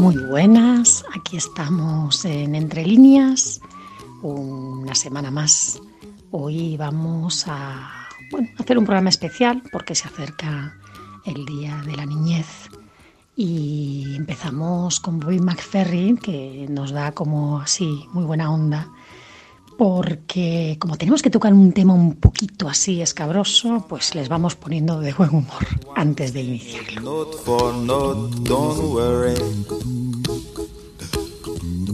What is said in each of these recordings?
Muy buenas, aquí estamos en Entre Líneas, una semana más. Hoy vamos a hacer un programa especial porque se acerca el Día de la Niñez y empezamos con Bobby McFerrin que nos da como así muy buena onda porque como tenemos que tocar un tema un poquito así escabroso, pues les vamos poniendo de buen humor antes de iniciarlo.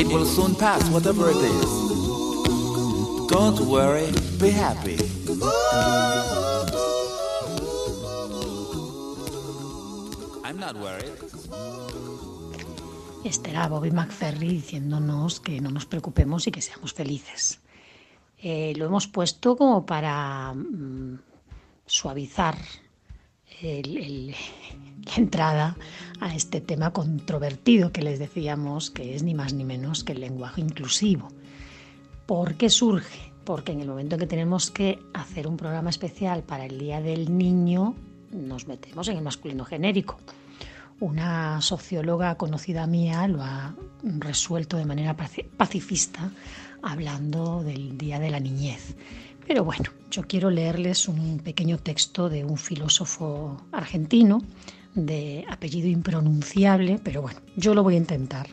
It will soon pass, whatever it is. Don't worry. Be happy. I'm not worried. Este era Bobby McFerry diciéndonos que no nos preocupemos y que seamos felices. Eh, lo hemos puesto como para mm, suavizar la entrada a este tema controvertido que les decíamos que es ni más ni menos que el lenguaje inclusivo. ¿Por qué surge? Porque en el momento en que tenemos que hacer un programa especial para el Día del Niño, nos metemos en el masculino genérico. Una socióloga conocida mía lo ha resuelto de manera pacifista hablando del Día de la Niñez. Pero bueno, yo quiero leerles un pequeño texto de un filósofo argentino de apellido impronunciable, pero bueno, yo lo voy a intentar.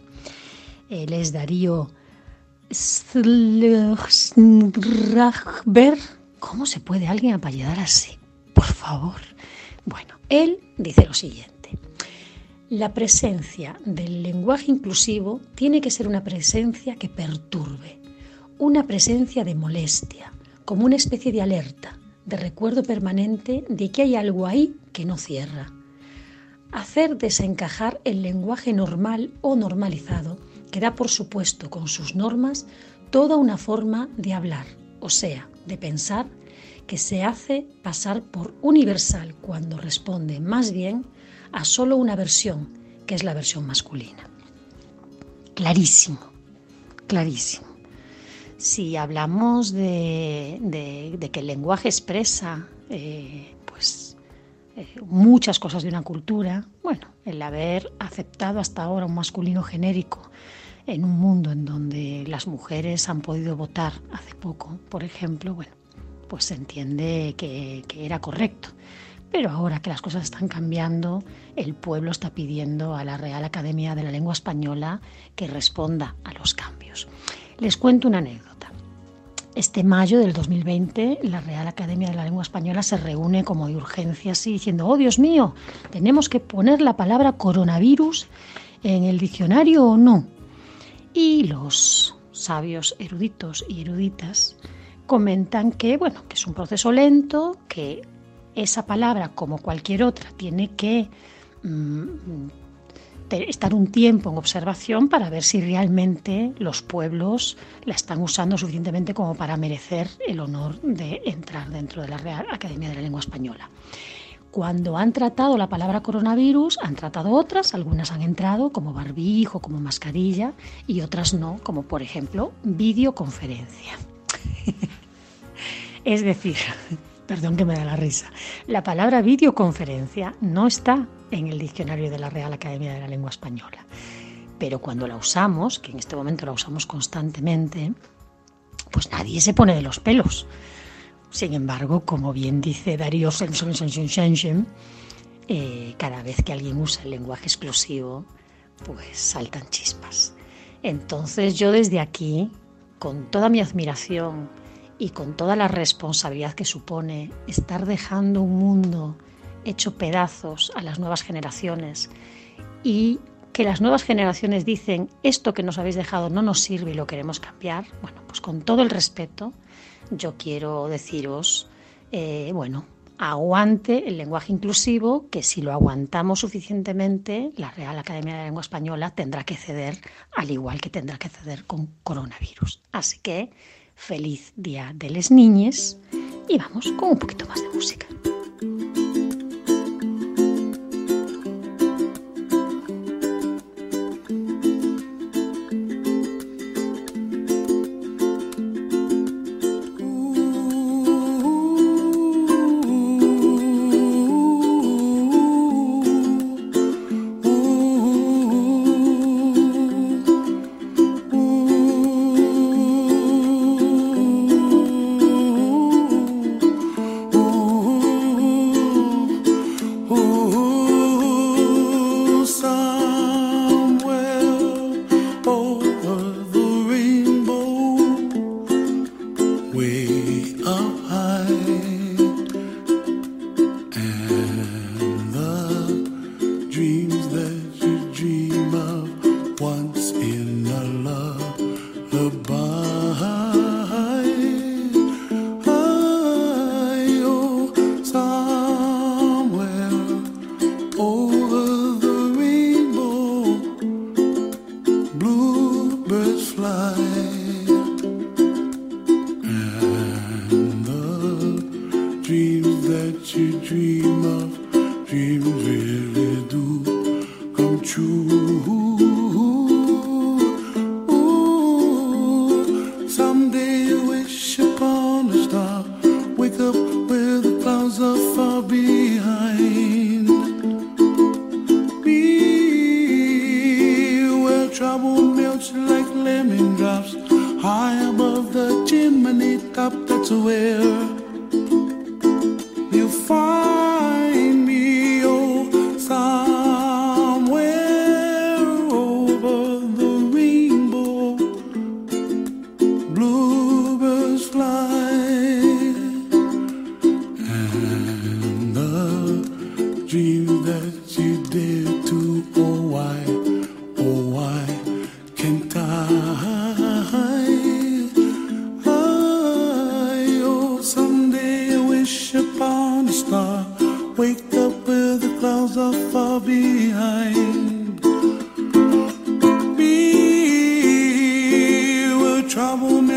Él es Darío Slechberg. ¿Cómo se puede alguien apellidar así? Por favor. Bueno, él dice lo siguiente. La presencia del lenguaje inclusivo tiene que ser una presencia que perturbe, una presencia de molestia, como una especie de alerta, de recuerdo permanente de que hay algo ahí que no cierra. Hacer desencajar el lenguaje normal o normalizado que da por supuesto con sus normas toda una forma de hablar, o sea, de pensar, que se hace pasar por universal cuando responde más bien a solo una versión, que es la versión masculina. Clarísimo, clarísimo. Si hablamos de, que el lenguaje expresa eh, muchas cosas de una cultura, bueno, el haber aceptado hasta ahora un masculino genérico en un mundo en donde las mujeres han podido votar hace poco, por ejemplo, bueno, pues se entiende que, era correcto. Pero ahora que las cosas están cambiando, el pueblo está pidiendo a la Real Academia de la Lengua Española que responda a los cambios. Les cuento una anécdota. Este mayo del 2020, la Real Academia de la Lengua Española se reúne como de urgencia, así diciendo, oh Dios mío, tenemos que poner la palabra coronavirus en el diccionario o no. Y los sabios eruditos y eruditas comentan que, bueno, que es un proceso lento, que esa palabra, como cualquier otra, tiene que mm, estar un tiempo en observación para ver si realmente los pueblos la están usando suficientemente como para merecer el honor de entrar dentro de la Real Academia de la Lengua Española. Cuando han tratado la palabra coronavirus, han tratado otras, algunas han entrado como barbijo, como mascarilla y otras no, como por ejemplo videoconferencia. es decir, perdón que me da la risa, la palabra videoconferencia no está en el diccionario de la Real Academia de la Lengua Española. Pero cuando la usamos, que en este momento la usamos constantemente, pues nadie se pone de los pelos. Sin embargo, como bien dice Darío eh, cada vez que alguien usa el lenguaje exclusivo, pues saltan chispas. Entonces yo desde aquí, con toda mi admiración y con toda la responsabilidad que supone estar dejando un mundo hecho pedazos a las nuevas generaciones y que las nuevas generaciones dicen esto que nos habéis dejado no nos sirve y lo queremos cambiar, bueno, pues con todo el respeto yo quiero deciros, eh, bueno, aguante el lenguaje inclusivo, que si lo aguantamos suficientemente, la Real Academia de la Lengua Española tendrá que ceder, al igual que tendrá que ceder con coronavirus. Así que feliz día de les niñes y vamos con un poquito más de música.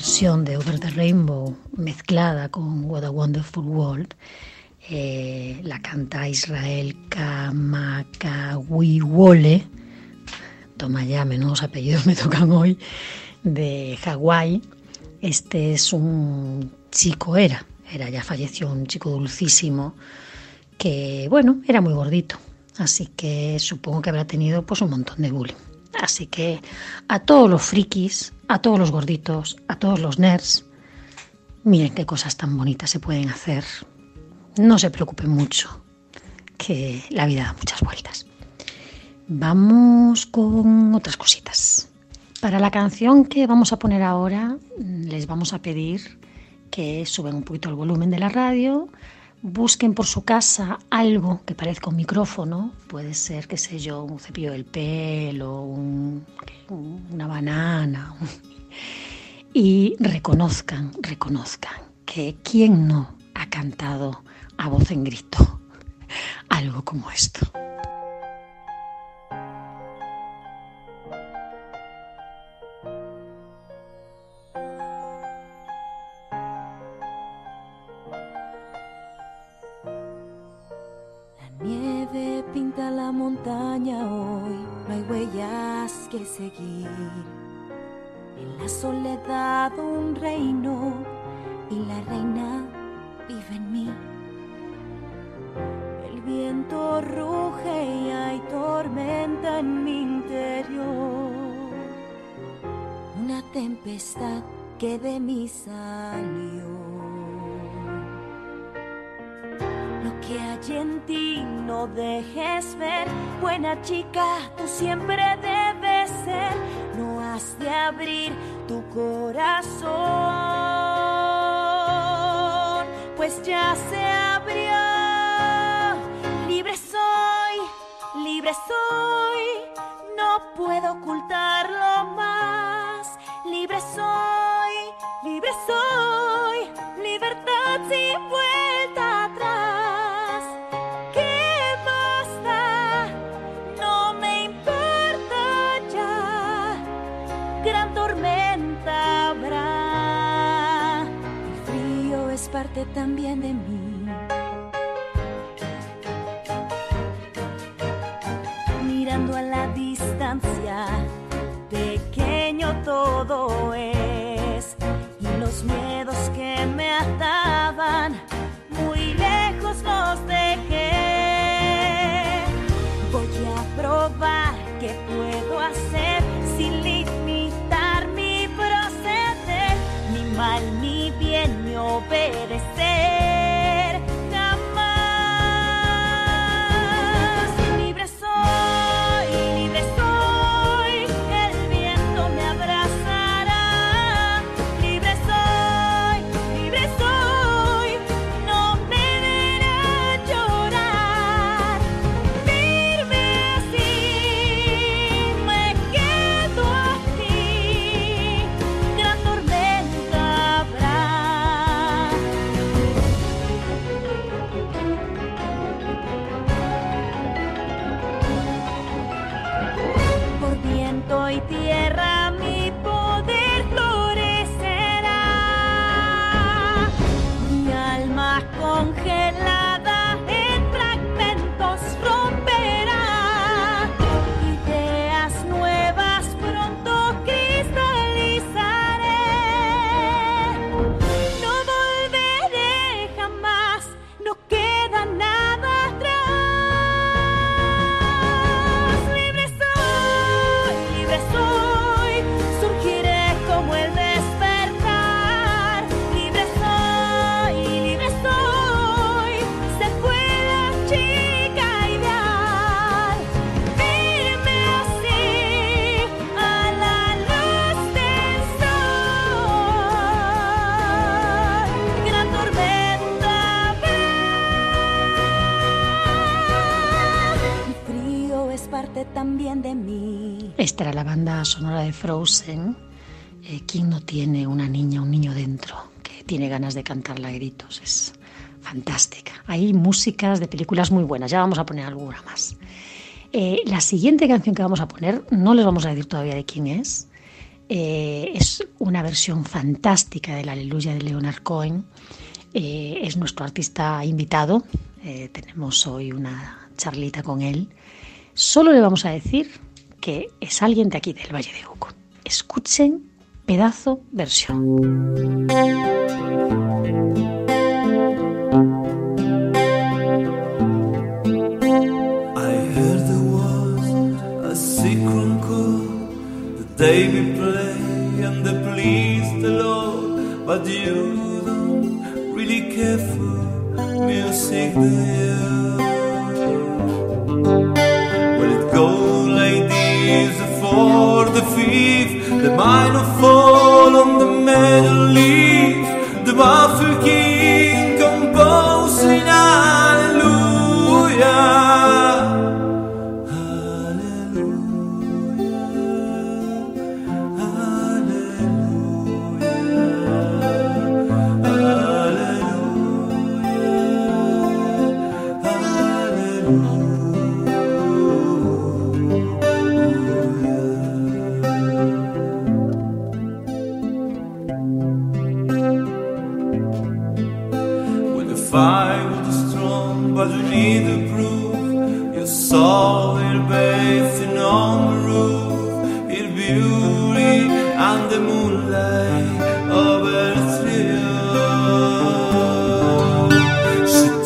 Versión de Over the Rainbow mezclada con What a Wonderful World eh, la canta Israel Kamakawiwole. Toma ya, menudos apellidos me tocan hoy, de Hawái. Este es un chico, era, era, ya falleció, un chico dulcísimo que, bueno, era muy gordito. Así que supongo que habrá tenido pues un montón de bullying. Así que a todos los frikis, a todos los gorditos, a todos los nerds, miren qué cosas tan bonitas se pueden hacer. No se preocupen mucho, que la vida da muchas vueltas. Vamos con otras cositas. Para la canción que vamos a poner ahora, les vamos a pedir que suben un poquito el volumen de la radio, busquen por su casa algo que parezca un micrófono, puede ser, qué sé yo, un cepillo del pelo, un, una banana, y reconozcan, reconozcan que quién no ha cantado a voz en grito algo como esto. Pinta la montaña hoy, no hay huellas que seguir. En la soledad un reino y la reina vive en mí. El viento ruge y hay tormenta en mi interior. Una tempestad que de mí salió. Que hay en ti no dejes ver, buena chica, tú siempre debes ser. No has de abrir tu corazón, pues ya se abrió. Libre soy, libre soy, no puedo ocultarlo también de mí. Mirando a la distancia, pequeño todo es. Sonora de Frozen. Eh, ¿Quién no tiene una niña, un niño dentro que tiene ganas de cantarla a gritos? Es fantástica. Hay músicas de películas muy buenas, ya vamos a poner alguna más. Eh, la siguiente canción que vamos a poner, no les vamos a decir todavía de quién es, eh, es una versión fantástica de la Aleluya de Leonard Cohen. Eh, es nuestro artista invitado. tenemos hoy una charlita con él. Solo le vamos a decir que es alguien de aquí, del Valle de Uco. Escuchen pedazo versión. They be play and they please the Lord, but you don't really care for music, do for the fifth, the minor fall on the metal leaf, the buffer king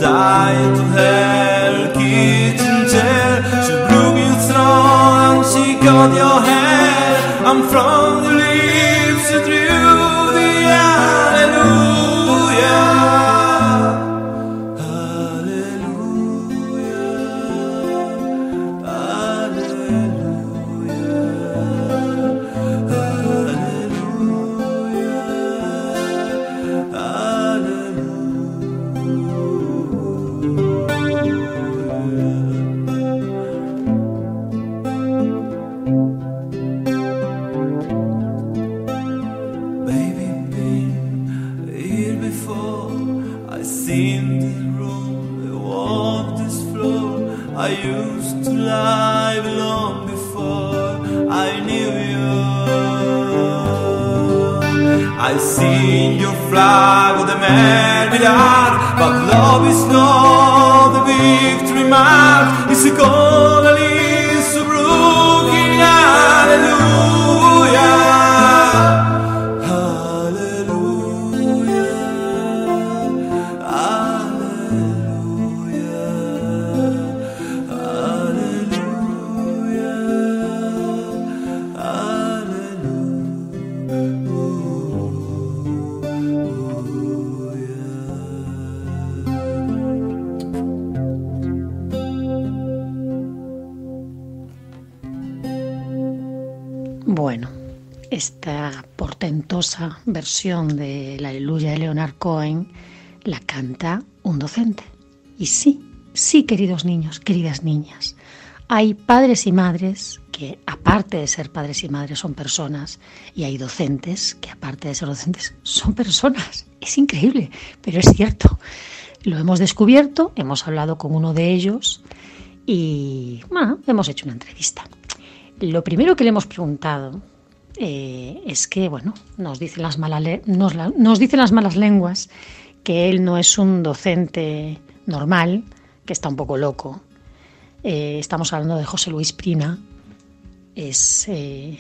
tijd om hell, kitchen tel, She broek in het and she got your hair, I'm from man without. But love is not the victory mark, it's a goal. Versión de la Aleluya de Leonard Cohen la canta un docente. Y sí, sí, queridos niños, queridas niñas, hay padres y madres que, aparte de ser padres y madres, son personas, y hay docentes que, aparte de ser docentes, son personas. Es increíble, pero es cierto. Lo hemos descubierto, hemos hablado con uno de ellos y bueno, hemos hecho una entrevista. Lo primero que le hemos preguntado eh, es que, bueno, nos dicen, las malas nos, dicen las malas lenguas que él no es un docente normal, que está un poco loco. Eh, estamos hablando de José Luis Prina, es eh,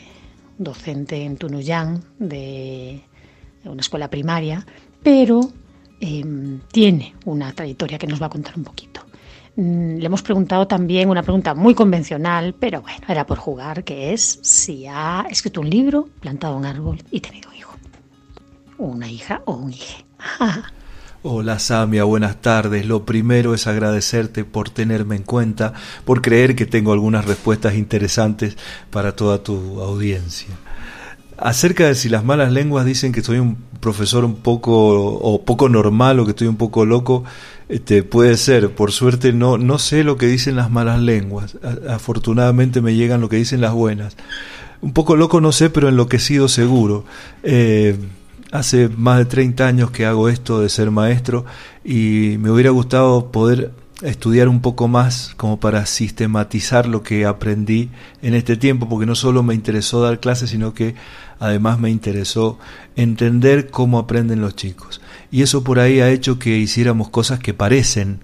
docente en Tunuyán de una escuela primaria, pero tiene una trayectoria que nos va a contar un poquito. Mm, le hemos preguntado también una pregunta muy convencional, pero bueno, era por jugar, que es si ha escrito un libro, plantado un árbol y tenido un hijo. Una hija o un hijo. Hola Samia, buenas tardes. Lo primero es agradecerte por tenerme en cuenta, por creer que tengo algunas respuestas interesantes para toda tu audiencia. Acerca de si las malas lenguas dicen que soy un profesor un poco o poco normal o que estoy un poco loco, Este, puede ser, por suerte no, no sé lo que dicen las malas lenguas, afortunadamente me llegan lo que dicen las buenas. Un poco loco no sé, pero enloquecido seguro. Eh, hace más de 30 años que hago esto de ser maestro y me hubiera gustado poder estudiar un poco más como para sistematizar lo que aprendí en este tiempo, porque no solo me interesó dar clases, sino que además me interesó entender cómo aprenden los chicos. Y eso por ahí ha hecho que hiciéramos cosas que parecen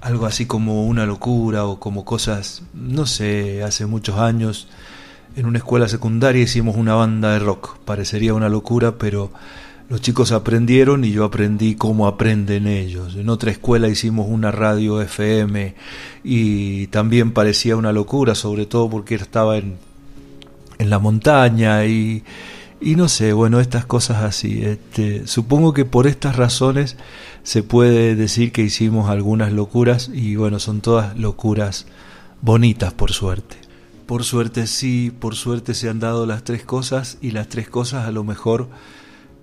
algo así como una locura o como cosas, no sé, hace muchos años en una escuela secundaria hicimos una banda de rock. Parecería una locura, pero los chicos aprendieron y yo aprendí cómo aprenden ellos. En otra escuela hicimos una radio FM y también parecía una locura, sobre todo porque estaba en, en la montaña y, y no sé, bueno, estas cosas así. Este, supongo que por estas razones se puede decir que hicimos algunas locuras y bueno, son todas locuras bonitas por suerte. Por suerte sí, por suerte se han dado las tres cosas y las tres cosas a lo mejor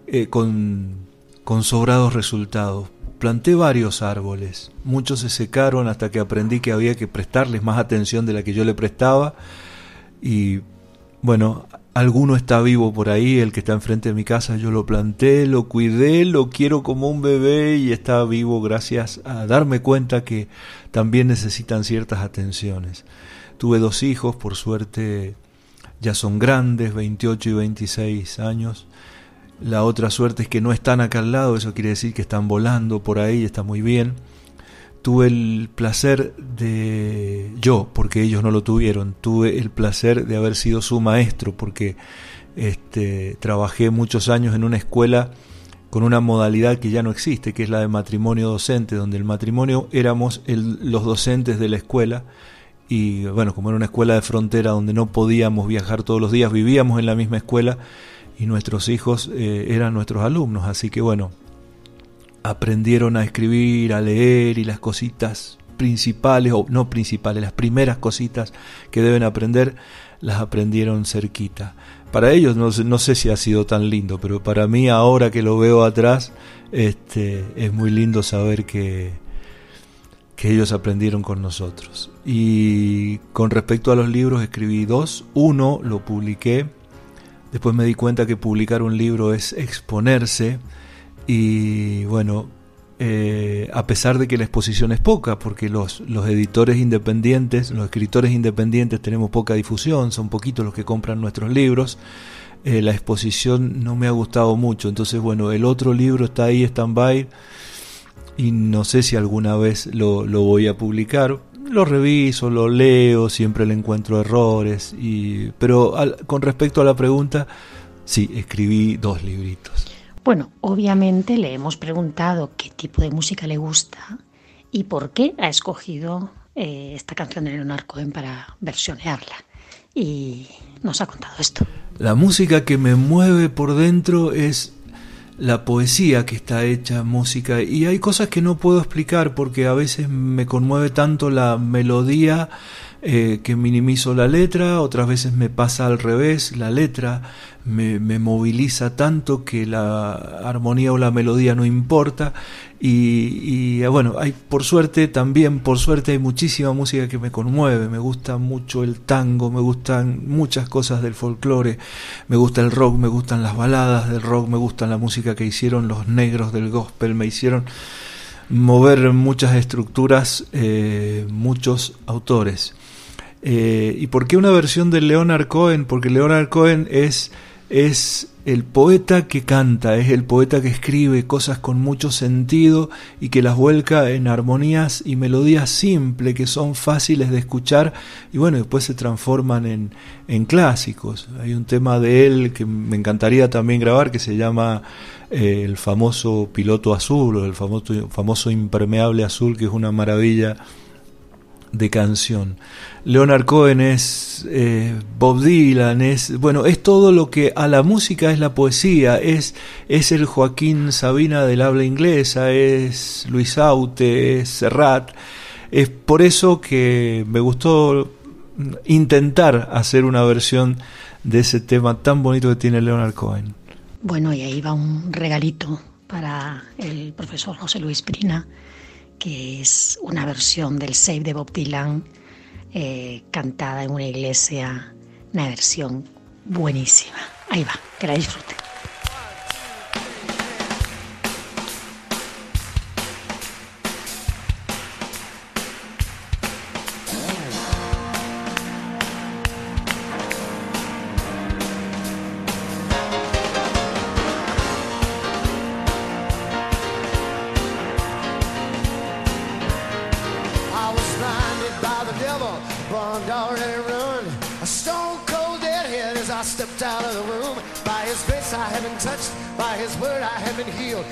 eh, con, con sobrados resultados. Planté varios árboles, muchos se secaron hasta que aprendí que había que prestarles más atención de la que yo le prestaba y bueno, alguno está vivo por ahí, el que está enfrente de mi casa, yo lo planté, lo cuidé, lo quiero como un bebé y está vivo gracias a darme cuenta que también necesitan ciertas atenciones. Tuve dos hijos, por suerte ya son grandes, 28 y 26 años, la otra suerte es que no están acá al lado, eso quiere decir que están volando por ahí, está muy bien. Tuve el placer de, yo, porque ellos no lo tuvieron, tuve el placer de haber sido su maestro, porque este, trabajé muchos años en una escuela con una modalidad que ya no existe, que es la de matrimonio docente, donde el matrimonio éramos los docentes de la escuela. Y bueno, como era una escuela de frontera donde no podíamos viajar todos los días, vivíamos en la misma escuela, y nuestros hijos eh, eran nuestros alumnos, así que bueno, aprendieron a escribir, a leer y las cositas principales, o no principales, las primeras cositas que deben aprender, las aprendieron cerquita. Para ellos no, sé si ha sido tan lindo, pero para mí ahora que lo veo atrás, este, es muy lindo saber que, que ellos aprendieron con nosotros. Y con respecto a los libros, escribí dos. Uno lo publiqué Después me di cuenta que publicar un libro es exponerse y bueno, eh, a pesar de que la exposición es poca, porque los, los editores independientes, los escritores independientes tenemos poca difusión, son poquitos los que compran nuestros libros, eh, la exposición no me ha gustado mucho, entonces bueno, el otro libro está ahí, stand-by, y no sé si alguna vez lo, lo voy a publicar, lo reviso, lo leo, siempre le encuentro errores, y, pero con respecto a la pregunta, sí, escribí dos libritos. Bueno, obviamente le hemos preguntado qué tipo de música le gusta y por qué ha escogido eh, esta canción de Leonard Cohen para versionearla. Y nos ha contado esto. La música que me mueve por dentro es la poesía que está hecha música y hay cosas que no puedo explicar porque a veces me conmueve tanto la melodía eh, que minimizo la letra, otras veces me pasa al revés, la letra me, moviliza tanto que la armonía o la melodía no importa y, eh, bueno, hay por suerte también, por suerte hay muchísima música que me conmueve, me gusta mucho el tango, me gustan muchas cosas del folclore, me gusta el rock, me gustan las baladas del rock, me gustan la música que hicieron los negros del gospel, me hicieron mover muchas estructuras, eh, muchos autores. Eh, ¿Y por qué una versión de Leonard Cohen? Porque Leonard Cohen es, es el poeta que canta, es el poeta que escribe cosas con mucho sentido y que las vuelca en armonías y melodías simples que son fáciles de escuchar y bueno, después se transforman en, en clásicos. Hay un tema de él que me encantaría también grabar que se llama eh, el famoso piloto azul o el famoso, famoso impermeable azul que es una maravilla de canción. Leonard Cohen es eh, Bob Dylan, es bueno, es todo lo que a la música es la poesía, es, es el Joaquín Sabina del habla inglesa, es Luis Aute, es Serrat. Es por eso que me gustó intentar hacer una versión de ese tema tan bonito que tiene Leonard Cohen. Bueno, y ahí va un regalito para el profesor José Luis Prina que es una versión del Save de Bob Dylan eh, cantada en una iglesia, una versión buenísima. Ahí va, que la disfruten. is where I have been healed.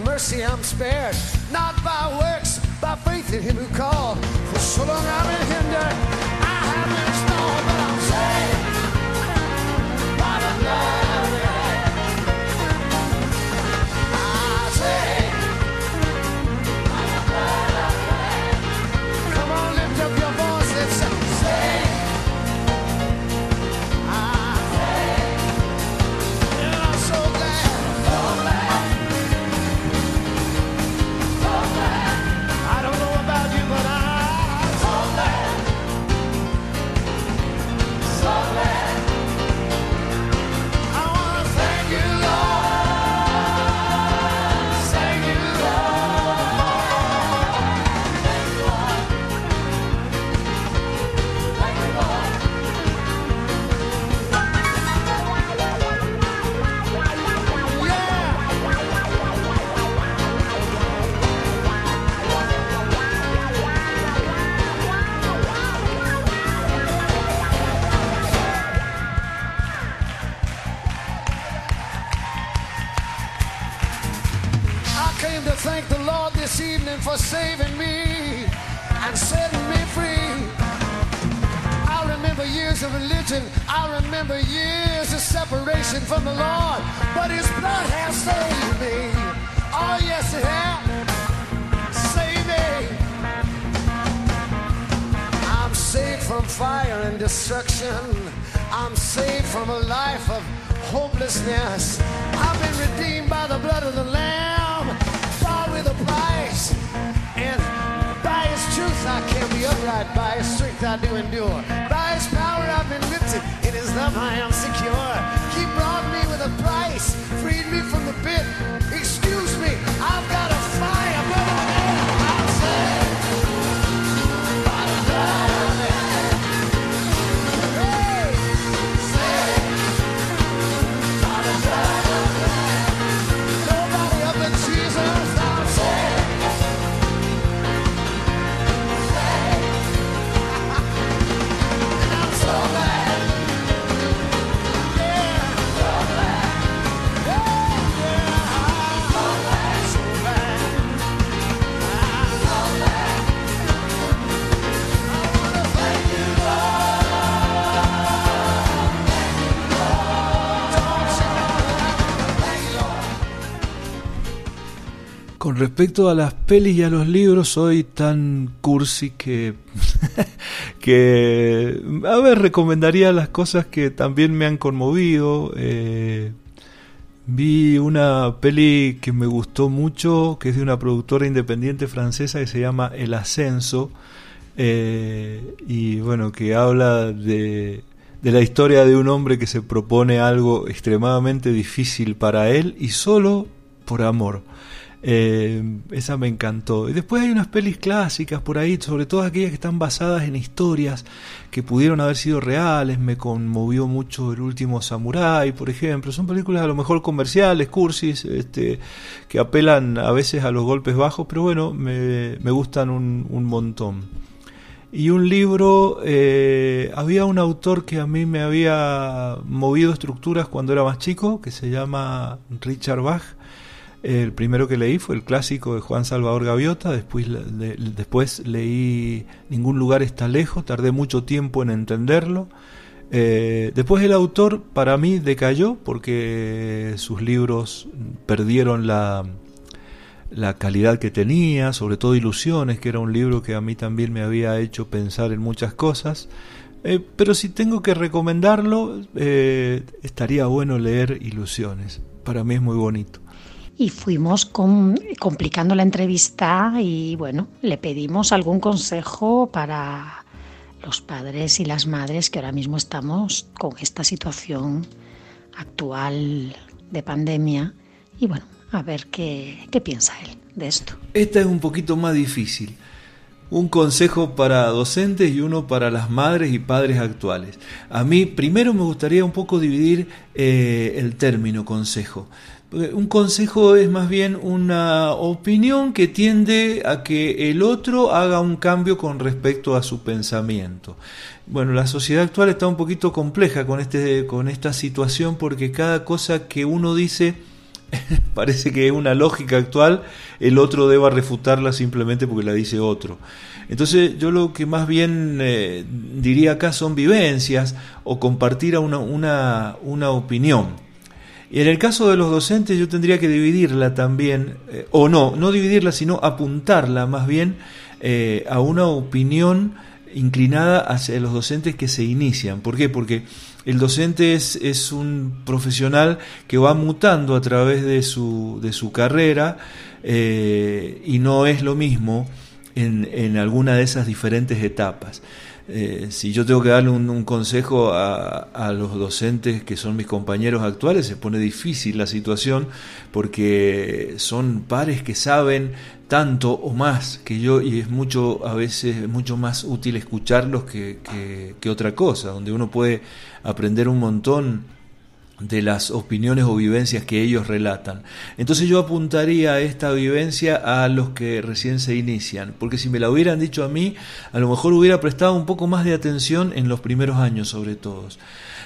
Mercy I'm spared, By his strength I do endure. By his power I've been lifted. In his love I am secure. He brought me with a price, freed me from the pit. Excuse me, I've got a Con respecto a las pelis y a los libros, soy tan cursi que, a ver, recomendaría las cosas que también me han conmovido. Eh, vi una peli que me gustó mucho, que es de una productora independiente francesa que se llama El Ascenso, eh, y bueno, que habla de, de la historia de un hombre que se propone algo extremadamente difícil para él y solo por amor. Eh, esa me encantó. Y después hay unas pelis clásicas por ahí, sobre todo aquellas que están basadas en historias que pudieron haber sido reales. Me conmovió mucho El último Samurai, por ejemplo. Son películas a lo mejor comerciales, cursis, este, que apelan a veces a los golpes bajos, pero bueno, me, me gustan un, un, montón. Y un libro, eh, había un autor que a mí me había movido estructuras cuando era más chico, que se llama Richard Bach el primero que leí fue el clásico de Juan Salvador Gaviota, después, después leí Ningún lugar está lejos, tardé mucho tiempo en entenderlo. Eh, después el autor para mí decayó porque sus libros perdieron la, calidad que tenía, sobre todo Ilusiones, que era un libro que a mí también me había hecho pensar en muchas cosas. Eh, pero si tengo que recomendarlo, eh, estaría bueno leer Ilusiones. Para mí es muy bonito y fuimos complicando la entrevista y bueno, le pedimos algún consejo para los padres y las madres que ahora mismo estamos con esta situación actual de pandemia y bueno, a ver qué, qué piensa él de esto. Esta es un poquito más difícil. Un consejo para docentes y uno para las madres y padres actuales. A mí primero me gustaría un poco dividir eh, el término consejo. Un consejo es más bien una opinión que tiende a que el otro haga un cambio con respecto a su pensamiento. Bueno, la sociedad actual está un poquito compleja con, este, con esta situación porque cada cosa que uno dice parece que es una lógica actual, el otro deba refutarla simplemente porque la dice otro. Entonces yo lo que más bien eh, diría acá son vivencias o compartir una, una, una opinión. Y en el caso de los docentes yo tendría que dividirla también, eh, o no, no dividirla, sino apuntarla más bien eh, a una opinión inclinada hacia los docentes que se inician. ¿Por qué? Porque el docente es, un profesional que va mutando a través de su, de su carrera eh, y no es lo mismo en, en alguna de esas diferentes etapas. Eh, si yo tengo que darle un, consejo a, los docentes que son mis compañeros actuales, se pone difícil la situación porque son pares que saben tanto o más que yo y es mucho a veces mucho más útil escucharlos que, que otra cosa, donde uno puede aprender un montón de las opiniones o vivencias que ellos relatan. Entonces yo apuntaría esta vivencia a los que recién se inician, porque si me la hubieran dicho a mí, a lo mejor hubiera prestado un poco más de atención en los primeros años sobre todo.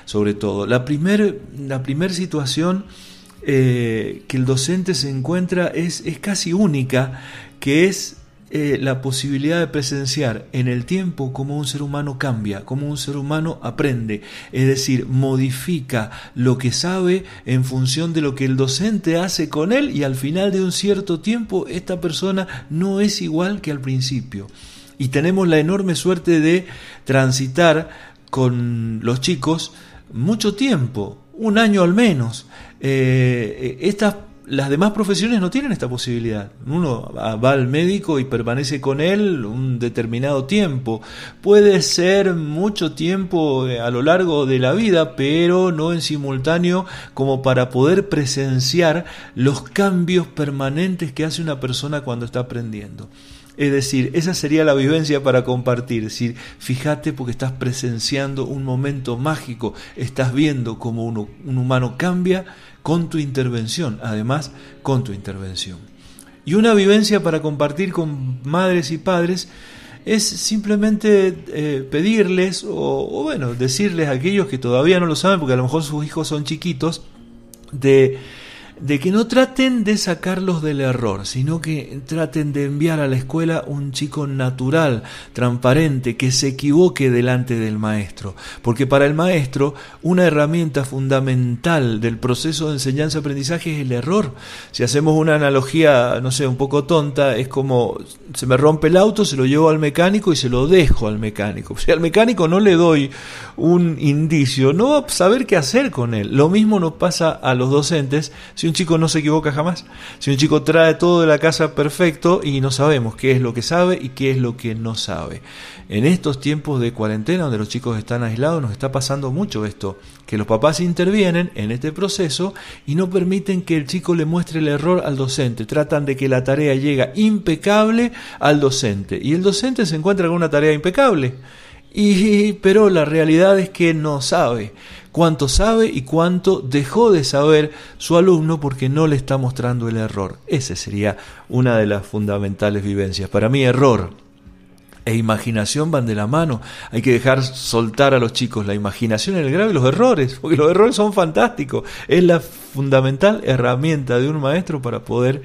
Sobre todo. La primera la primer situación eh, que el docente se encuentra es, es casi única, que es eh, la posibilidad de presenciar en el tiempo cómo un ser humano cambia, cómo un ser humano aprende, es decir, modifica lo que sabe en función de lo que el docente hace con él y al final de un cierto tiempo esta persona no es igual que al principio. Y tenemos la enorme suerte de transitar con los chicos mucho tiempo, un año al menos. Eh, estas las demás profesiones no tienen esta posibilidad. Uno va al médico y permanece con él un determinado tiempo. Puede ser mucho tiempo eh, a lo largo de la vida, pero no en simultáneo como para poder presenciar los cambios permanentes que hace una persona cuando está aprendiendo. Es decir, esa sería la vivencia para compartir. Es decir, fíjate porque estás presenciando un momento mágico, estás viendo cómo uno, un humano cambia con tu intervención, además con tu intervención. Y una vivencia para compartir con madres y padres es simplemente eh, pedirles o, bueno, decirles a aquellos que todavía no lo saben, porque a lo mejor sus hijos son chiquitos, de de que no traten de sacarlos del error, sino que traten de enviar a la escuela un chico natural, transparente, que se equivoque delante del maestro. Porque para el maestro una herramienta fundamental del proceso de enseñanza-aprendizaje es el error. Si hacemos una analogía, no sé, un poco tonta, es como se me rompe el auto, se lo llevo al mecánico y se lo dejo al mecánico. Si al mecánico no le doy un indicio, no va a saber qué hacer con él. Lo mismo nos pasa a los docentes si un chico no se equivoca jamás. Si un chico trae todo de la casa perfecto y no sabemos qué es lo que sabe y qué es lo que no sabe. En estos tiempos de cuarentena donde los chicos están aislados nos está pasando mucho esto, que los papás intervienen en este proceso y no permiten que el chico le muestre el error al docente. Tratan de que la tarea llegue impecable al docente y el docente se encuentra con una tarea impecable. Y, pero la realidad es que no sabe cuánto sabe y cuánto dejó de saber su alumno porque no le está mostrando el error. Esa sería una de las fundamentales vivencias. Para mí, error e imaginación van de la mano. Hay que dejar soltar a los chicos la imaginación en el grave y los errores, porque los errores son fantásticos. Es la fundamental herramienta de un maestro para poder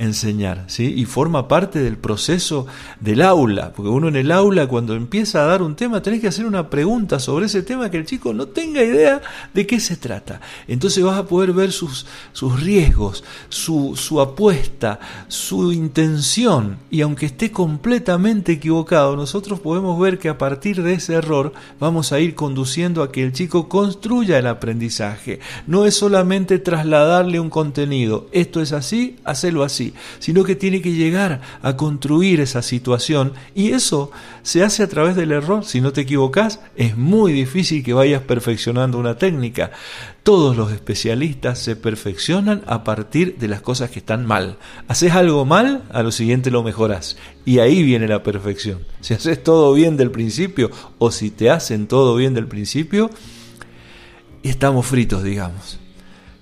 enseñar, ¿sí? Y forma parte del proceso del aula, porque uno en el aula cuando empieza a dar un tema tenés que hacer una pregunta sobre ese tema que el chico no tenga idea de qué se trata. Entonces vas a poder ver sus, sus riesgos, su, su apuesta, su intención, y aunque esté completamente equivocado, nosotros podemos ver que a partir de ese error vamos a ir conduciendo a que el chico construya el aprendizaje. No es solamente trasladarle un contenido, esto es así, hacelo así sino que tiene que llegar a construir esa situación y eso se hace a través del error. Si no te equivocas, es muy difícil que vayas perfeccionando una técnica. Todos los especialistas se perfeccionan a partir de las cosas que están mal. Haces algo mal, a lo siguiente lo mejoras. Y ahí viene la perfección. Si haces todo bien del principio o si te hacen todo bien del principio, estamos fritos, digamos.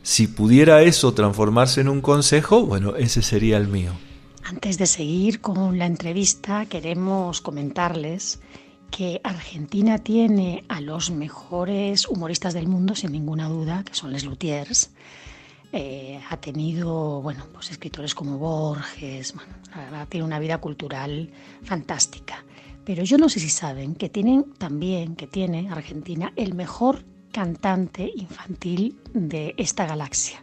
Si pudiera eso transformarse en un consejo, bueno, ese sería el mío. Antes de seguir con la entrevista, queremos comentarles que Argentina tiene a los mejores humoristas del mundo, sin ninguna duda, que son Les Luthiers. Eh, ha tenido, bueno, pues escritores como Borges, bueno, tiene una vida cultural fantástica. Pero yo no sé si saben que tienen también, que tiene Argentina el mejor cantante infantil de esta galaxia.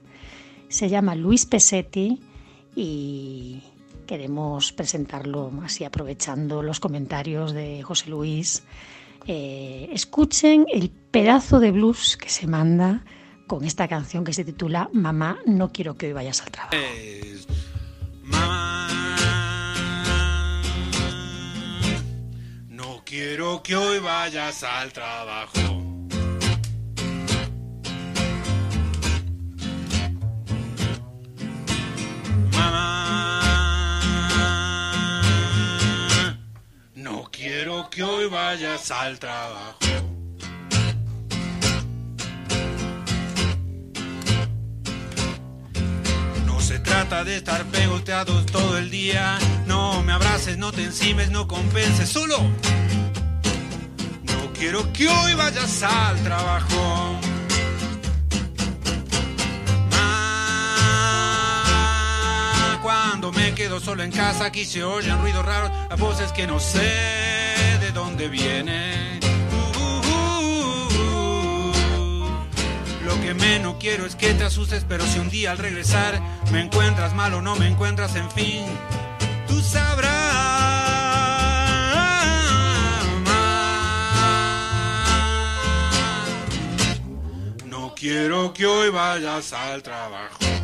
Se llama Luis Pesetti y queremos presentarlo así aprovechando los comentarios de José Luis. Eh, escuchen el pedazo de blues que se manda con esta canción que se titula Mamá, no quiero que hoy vayas al trabajo. Mamá, no quiero que hoy vayas al trabajo. Quiero que hoy vayas al trabajo. No se trata de estar pegoteados todo el día. No me abraces, no te encimes, no compenses. Solo no quiero que hoy vayas al trabajo. Me quedo solo en casa, aquí se oyen ruidos raros, a voces que no sé dónde viene. Lo que menos quiero es que te asustes, pero si un día al regresar me encuentras mal o no me encuentras, en fin, tú sabrás. No quiero que hoy vayas al trabajo.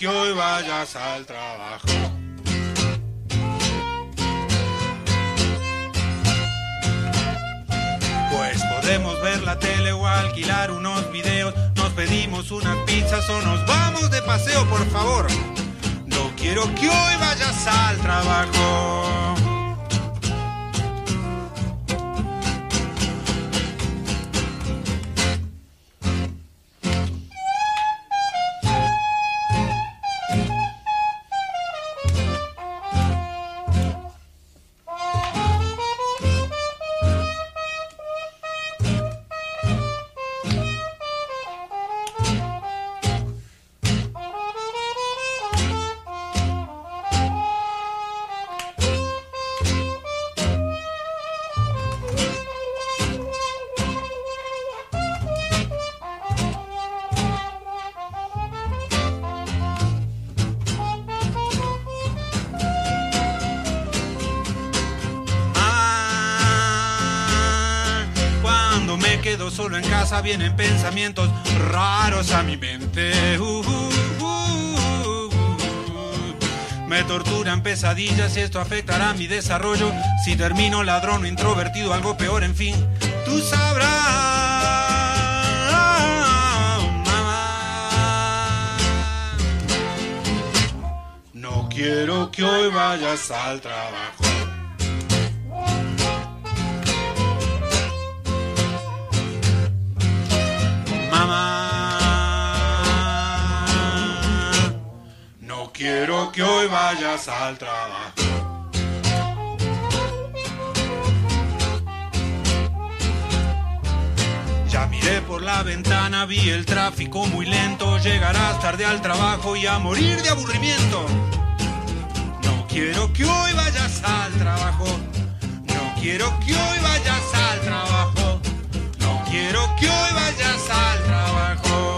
Que hoy vayas al trabajo. Pues podemos ver la tele o alquilar unos videos, nos pedimos unas pizzas o nos vamos de paseo, por favor. No quiero que hoy vayas al trabajo. Vienen pensamientos raros a mi mente. Uh, uh, uh, me torturan pesadillas y esto afectará mi desarrollo. Si termino ladrón o introvertido, algo peor, en fin, tú sabrás. No quiero que hoy vayas al trabajo. Que hoy vayas al trabajo. Ya miré por la ventana, vi el tráfico muy lento. Llegarás tarde al trabajo y a morir de aburrimiento. No quiero que hoy vayas al trabajo. No quiero que hoy vayas al trabajo. No quiero que hoy vayas al trabajo.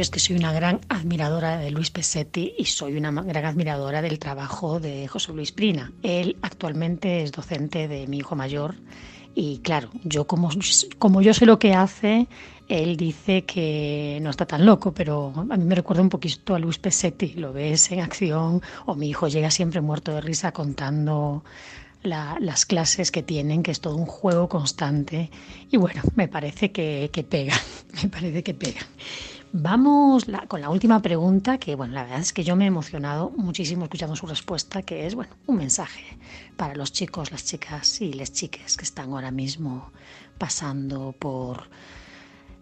Es que soy una gran admiradora de Luis Pesetti y soy una gran admiradora del trabajo de José Luis Prina. Él actualmente es docente de mi hijo mayor y claro, yo como, yo sé lo que hace, él dice que no está tan loco, pero a mí me recuerda un poquito a Luis Pesetti. Lo ves en acción o mi hijo llega siempre muerto de risa contando la- las clases que tienen, que es todo un juego constante. Y bueno, me parece que, que pega, me parece que pega. Vamos con la última pregunta, que bueno, la verdad es que yo me he emocionado muchísimo escuchando su respuesta, que es bueno, un mensaje para los chicos, las chicas y las chiques que están ahora mismo pasando por,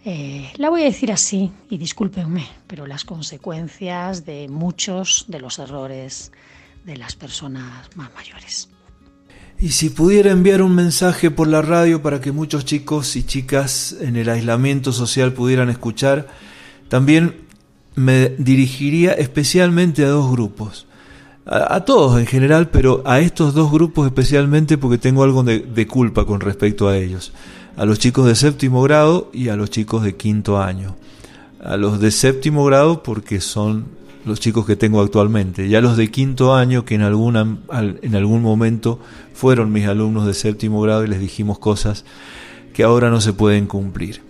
eh, la voy a decir así, y discúlpenme, pero las consecuencias de muchos de los errores de las personas más mayores. Y si pudiera enviar un mensaje por la radio para que muchos chicos y chicas en el aislamiento social pudieran escuchar, también me dirigiría especialmente a dos grupos. A, a todos en general, pero a estos dos grupos especialmente porque tengo algo de, culpa con respecto a ellos. A los chicos de séptimo grado y a los chicos de quinto año. A los de séptimo grado porque son los chicos que tengo actualmente, ya los de quinto año que en, alguna, al- en algún momento fueron mis alumnos de séptimo grado y les dijimos cosas que ahora no se pueden cumplir.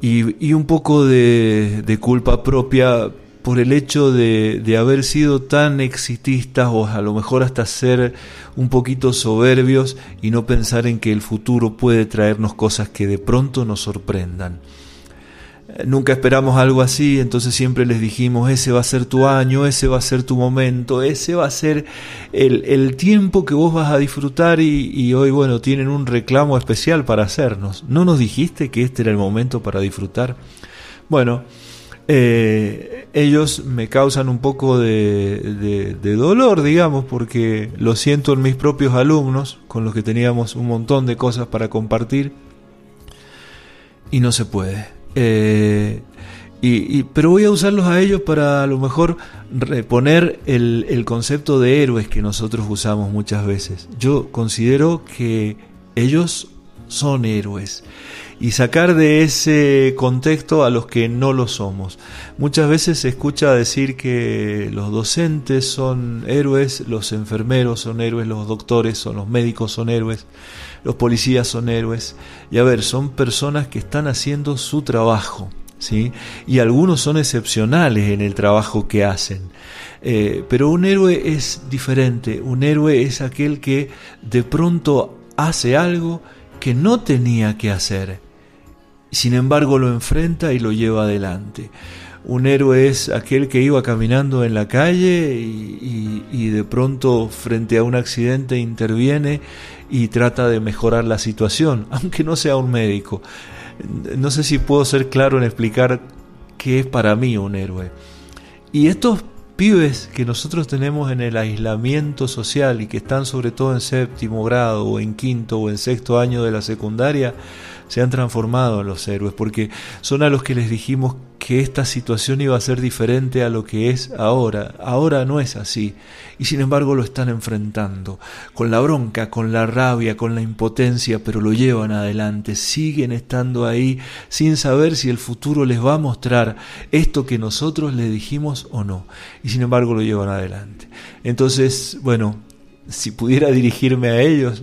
Y, un poco de, de culpa propia por el hecho de, de haber sido tan exitistas o a lo mejor hasta ser un poquito soberbios y no pensar en que el futuro puede traernos cosas que de pronto nos sorprendan. Nunca esperamos algo así, entonces siempre les dijimos, ese va a ser tu año, ese va a ser tu momento, ese va a ser el, el tiempo que vos vas a disfrutar y, y hoy, bueno, tienen un reclamo especial para hacernos. ¿No nos dijiste que este era el momento para disfrutar? Bueno, eh, ellos me causan un poco de, de- de dolor, digamos, porque lo siento en mis propios alumnos, con los que teníamos un montón de cosas para compartir, y no se puede. Eh, y, pero voy a usarlos a ellos para a lo mejor reponer el concepto de héroes que nosotros usamos muchas veces. Yo considero que ellos son héroes y sacar de ese contexto a los que no lo somos. Muchas veces se escucha decir que los docentes son héroes, los enfermeros son héroes, los doctores son los médicos son héroes, los policías son héroes. Y a ver, son personas que están haciendo su trabajo. ¿Sí? Y algunos son excepcionales en el trabajo que hacen. Eh, pero un héroe es diferente. Un héroe es aquel que de pronto hace algo que no tenía que hacer. Sin embargo, lo enfrenta y lo lleva adelante. Un héroe es aquel que iba caminando en la calle y, y- de pronto frente a un accidente interviene y trata de mejorar la situación, aunque no sea un médico. No sé si puedo ser claro en explicar qué es para mí un héroe. Y estos pibes que nosotros tenemos en el aislamiento social y que están sobre todo en séptimo grado o en quinto o en sexto año de la secundaria, se han transformado en los héroes porque son a los que les dijimos que esta situación iba a ser diferente a lo que es ahora. Ahora no es así. Y sin embargo lo están enfrentando. Con la bronca, con la rabia, con la impotencia, pero lo llevan adelante. Siguen estando ahí sin saber si el futuro les va a mostrar esto que nosotros les dijimos o no. Y sin embargo lo llevan adelante. Entonces, bueno, si pudiera dirigirme a ellos,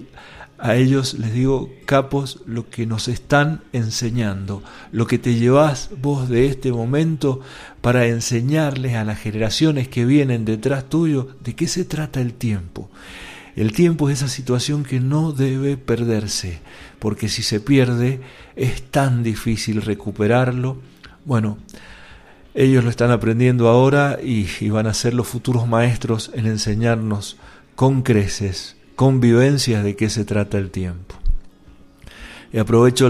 a ellos les digo, capos, lo que nos están enseñando, lo que te llevas vos de este momento para enseñarles a las generaciones que vienen detrás tuyo de qué se trata el tiempo. El tiempo es esa situación que no debe perderse, porque si se pierde es tan difícil recuperarlo. Bueno, ellos lo están aprendiendo ahora y, van a ser los futuros maestros en enseñarnos con creces convivencias de qué se trata el tiempo. Y aprovecho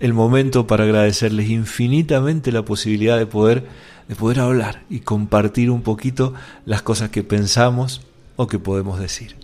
el momento para agradecerles infinitamente la posibilidad de poder, de poder hablar y compartir un poquito las cosas que pensamos o que podemos decir.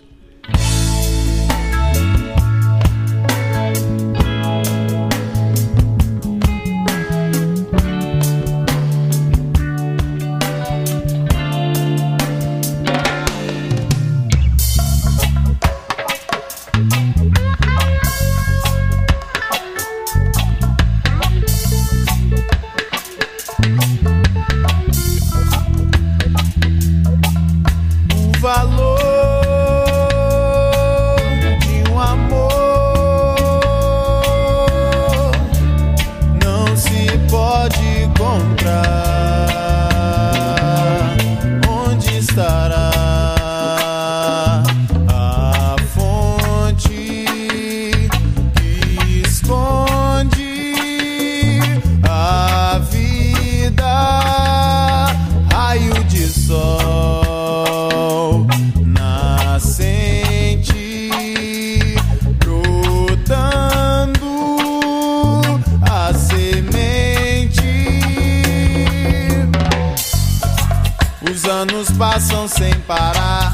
passam sem parar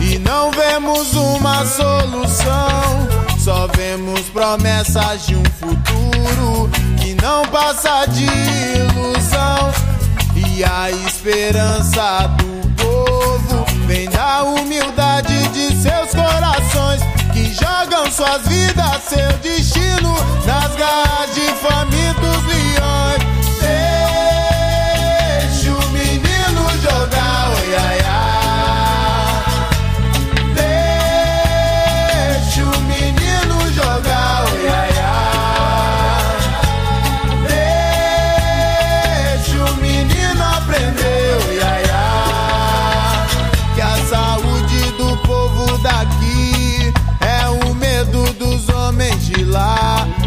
e não vemos uma solução. Só vemos promessas de um futuro que não passa de ilusão. E a esperança do povo vem da humildade de seus corações que jogam suas vidas, seu destino nas garras de famintos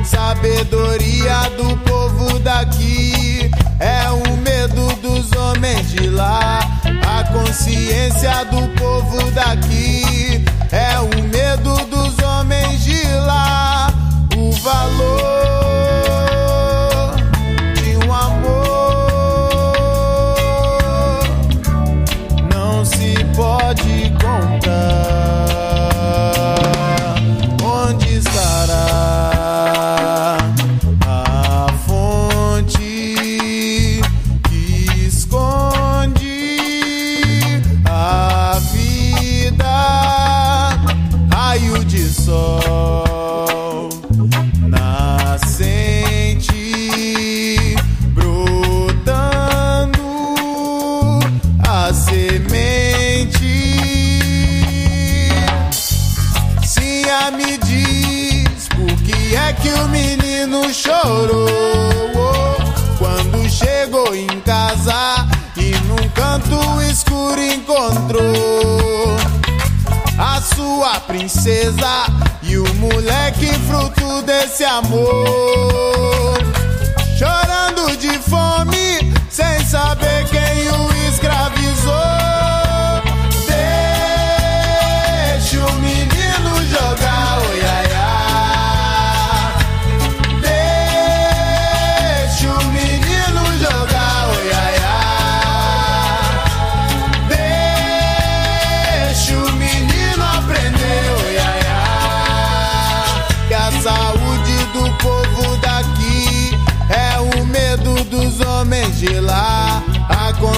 Sabedoria do povo daqui é o medo dos homens de lá. A consciência do povo daqui é o medo dos homens de lá. O valor canto escuro encontrou a sua princesa e o moleque fruto desse amor. Chorando de fome, sem saber quem o escravizou.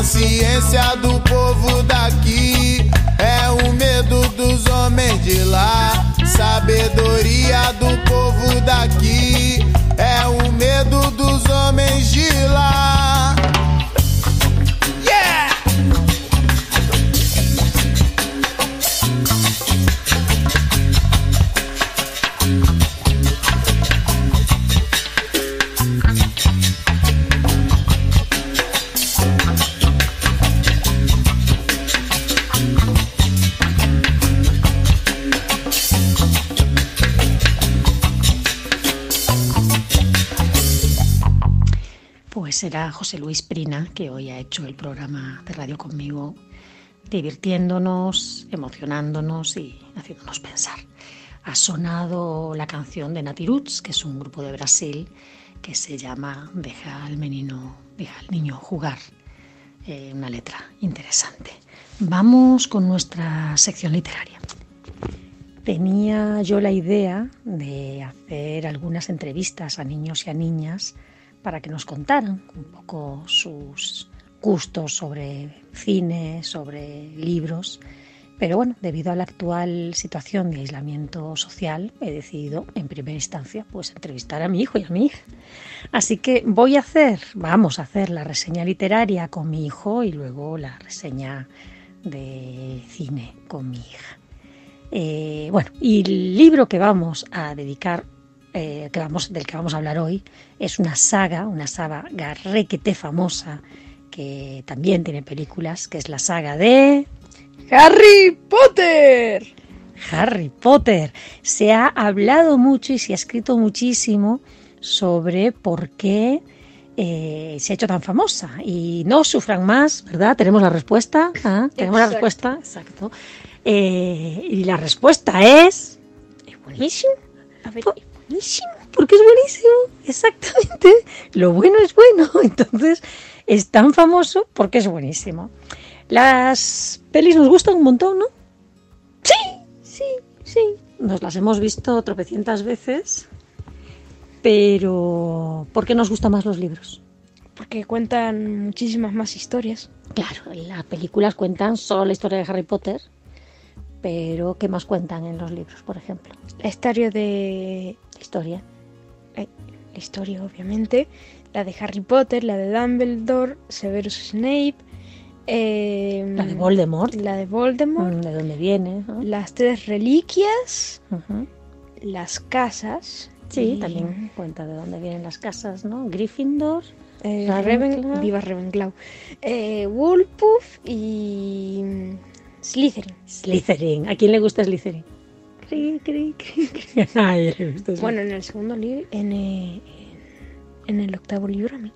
Ciência do povo daqui é o medo dos homens de lá. Sabedoria do povo daqui é o medo dos homens de lá. Será José Luis Prina, que hoy ha hecho el programa de radio conmigo, divirtiéndonos, emocionándonos y haciéndonos pensar. Ha sonado la canción de Natiruts, que es un grupo de Brasil que se llama Deja al menino, deja al niño jugar. Eh, una letra interesante. Vamos con nuestra sección literaria. Tenía yo la idea de hacer algunas entrevistas a niños y a niñas para que nos contaran un poco sus gustos sobre cine, sobre libros. Pero bueno, debido a la actual situación de aislamiento social, he decidido en primera instancia pues entrevistar a mi hijo y a mi hija. Así que voy a hacer, vamos a hacer la reseña literaria con mi hijo y luego la reseña de cine con mi hija. Eh, bueno, y el libro que vamos a dedicar eh, que vamos, del que vamos a hablar hoy es una saga, una saga requete famosa que también tiene películas, que es la saga de Harry Potter. Harry Potter. Se ha hablado mucho y se ha escrito muchísimo sobre por qué eh, se ha hecho tan famosa. Y no sufran más, ¿verdad? Tenemos la respuesta. ¿ah? Tenemos la respuesta, exacto. Eh, y la respuesta es... Es buenísimo. A ver, Po- buenísimo, porque es buenísimo, exactamente. Lo bueno es bueno, entonces es tan famoso porque es buenísimo. Las pelis nos gustan un montón, ¿no? Sí, sí, sí. Nos las hemos visto tropecientas veces, pero ¿por qué nos gustan más los libros? porque cuentan muchísimas más historias. Claro, las películas cuentan solo la historia de Harry Potter, pero ¿qué más cuentan en los libros, por ejemplo? La historia de. La historia. La historia, obviamente. La de Harry Potter, la de Dumbledore, Severus Snape. eh, La de Voldemort. La de Voldemort. Mm, ¿De dónde viene? ¿no? Las tres reliquias. Las casas. Sí, y, también cuenta de dónde vienen las casas, ¿no? Gryffindor, eh, Ravenclaw. Raven- viva Ravenclaw. Eh, Wolpuff y. mm, Slytherin. Slytherin. ¿A quién le gusta Slytherin? Cri, cri, cri. Bueno, en el segundo libro. En, eh, en el octavo libro a mí.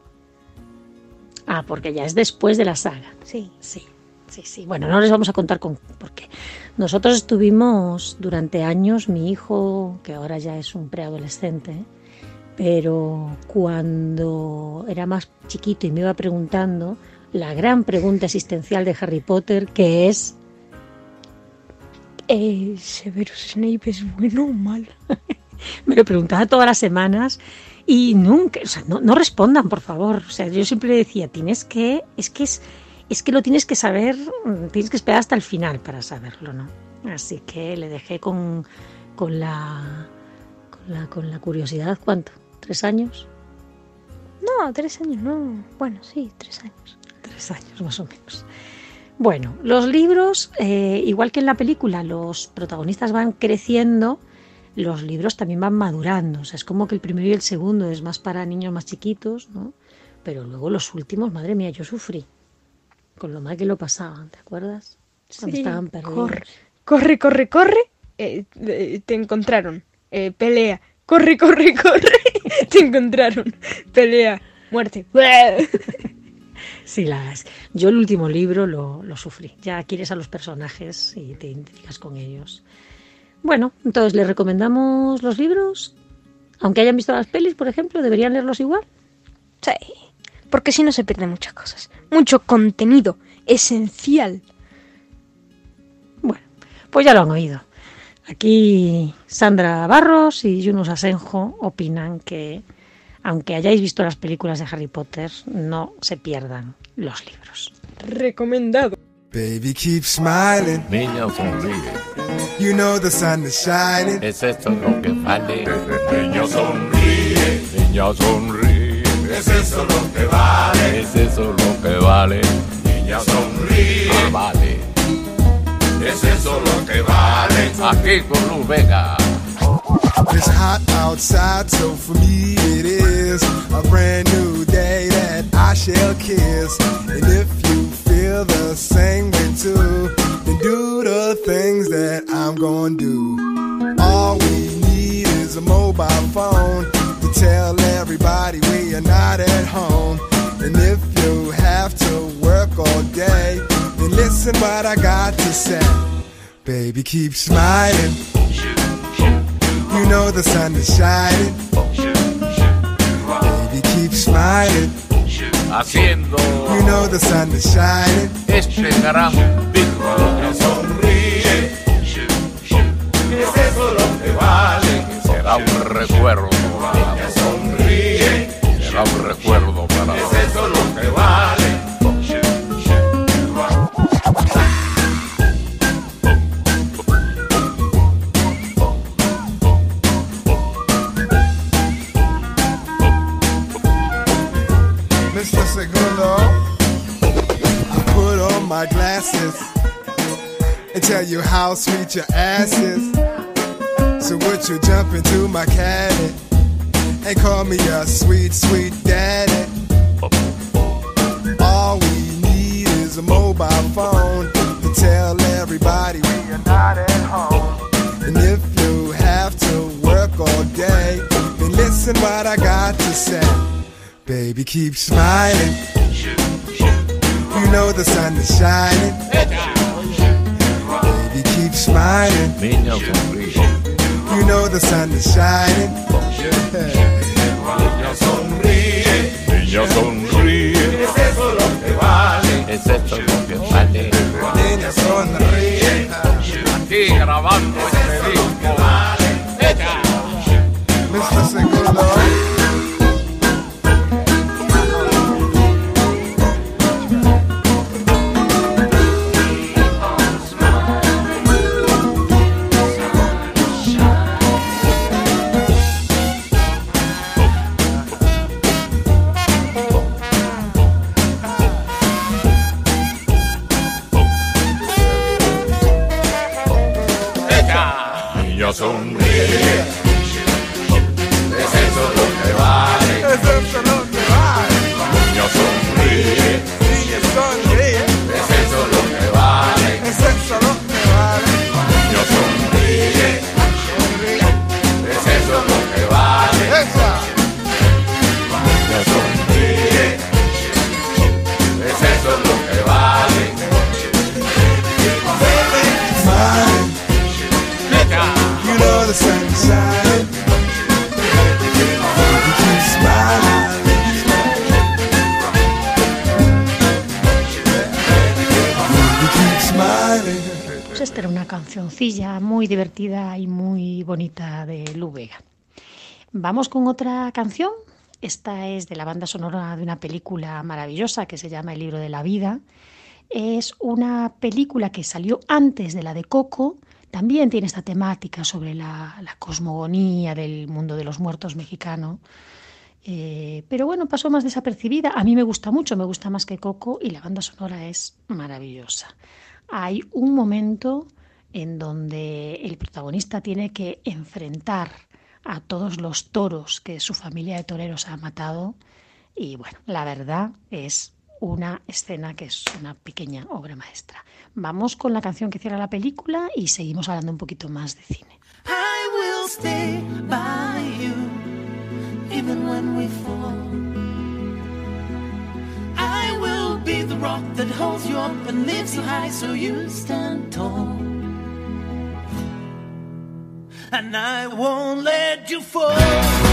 Ah, porque ya es después de la saga. Sí. Sí, sí, sí. Bueno, no les vamos a contar con por qué. Nosotros estuvimos durante años, mi hijo, que ahora ya es un preadolescente, pero cuando era más chiquito y me iba preguntando la gran pregunta existencial de Harry Potter, que es Eh, Severus Snape es bueno o malo. me lo preguntaba todas las semanas y nunca, o sea, no, no respondan, por favor. O sea, yo siempre decía, tienes que, es que es, es que lo tienes que saber, mm, tienes que esperar hasta el final para saberlo, ¿no? Así que le dejé con, con la, con la, con la curiosidad, ¿cuánto? ¿Tres años? No, tres años no. Bueno, sí, tres años. Tres años más o menos. Bueno, los libros, eh, igual que en la película, los protagonistas van creciendo, los libros también van madurando. O sea, es como que el primero y el segundo es más para niños más chiquitos, ¿no? Pero luego los últimos, madre mía, yo sufrí con lo mal que lo pasaban, ¿te acuerdas? Cuando Sí, estaban perdidos. corre, corre, corre, corre. Eh, eh, te encontraron. Eh, pelea. Corre, corre, corre. te encontraron. Pelea. Muerte. Sí, las... yo el último libro lo, lo sufrí. Ya quieres a los personajes y te identificas con ellos. Bueno, entonces, ¿les recomendamos los libros? Aunque hayan visto las pelis, por ejemplo, ¿deberían leerlos igual? Sí. Porque si no se pierden muchas cosas. Mucho contenido esencial. Bueno, pues ya lo han oído. Aquí Sandra Barros y Yunus Asenjo opinan que, aunque hayáis visto las películas de Harry Potter, no se pierdan los libros. Recomendado. Baby, keep smiling. Niña sonríe. You know the sun is shining. Es esto lo que vale. Niña sonríe. Niña sonríe. Es eso lo que vale. Es eso lo que vale. Niña sonríe. Ah, vale. Es eso lo que vale. Aquí con Luz Vega. It's hot outside, so for me it is a brand new day that I shall kiss. And if you feel the same way too, then do the things that I'm gonna do. All we need is a mobile phone to tell everybody we are not at home. And if you have to work all day, then listen what I got to say. Baby, keep smiling. You know the sun is shining. Baby, keep smiling. Haciendo You know the sun is shining. este gran disco. Sonríe. Es eso lo que vale. Será un recuerdo. Sonríe. Será un recuerdo para Es eso lo que vale. Mr. Segundo, I put on my glasses and tell you how sweet your ass is. So would you jump into my caddy and call me a sweet, sweet daddy? All we need is a mobile phone to tell everybody we are not at home. And if you have to work all day, then listen what I got to say. Baby, keep smiling. You know the sun is shining. Baby, keep smiling. You know the sun is shining. Niña sonríe. Niña. Es lo que vale. Es lo que vale. Niña sonríe. Aquí grabando este disco. Mr. Segundo. Vamos con otra canción. Esta es de la banda sonora de una película maravillosa que se llama El libro de la vida. Es una película que salió antes de la de Coco. También tiene esta temática sobre la, cosmogonía del mundo de los muertos mexicano. Eh, pero bueno, pasó más desapercibida. A mí me gusta mucho, me gusta más que Coco y la banda sonora es maravillosa. Hay un momento en donde el protagonista tiene que enfrentar a todos los toros que su familia de toreros ha matado y bueno, la verdad es una escena que es una pequeña obra maestra. Vamos con la canción que cierra la película y seguimos hablando un poquito más de cine. I will stay by you even when we fall. I will be the rock that holds you up and lifts you high so you stand tall. And I won't let you fall.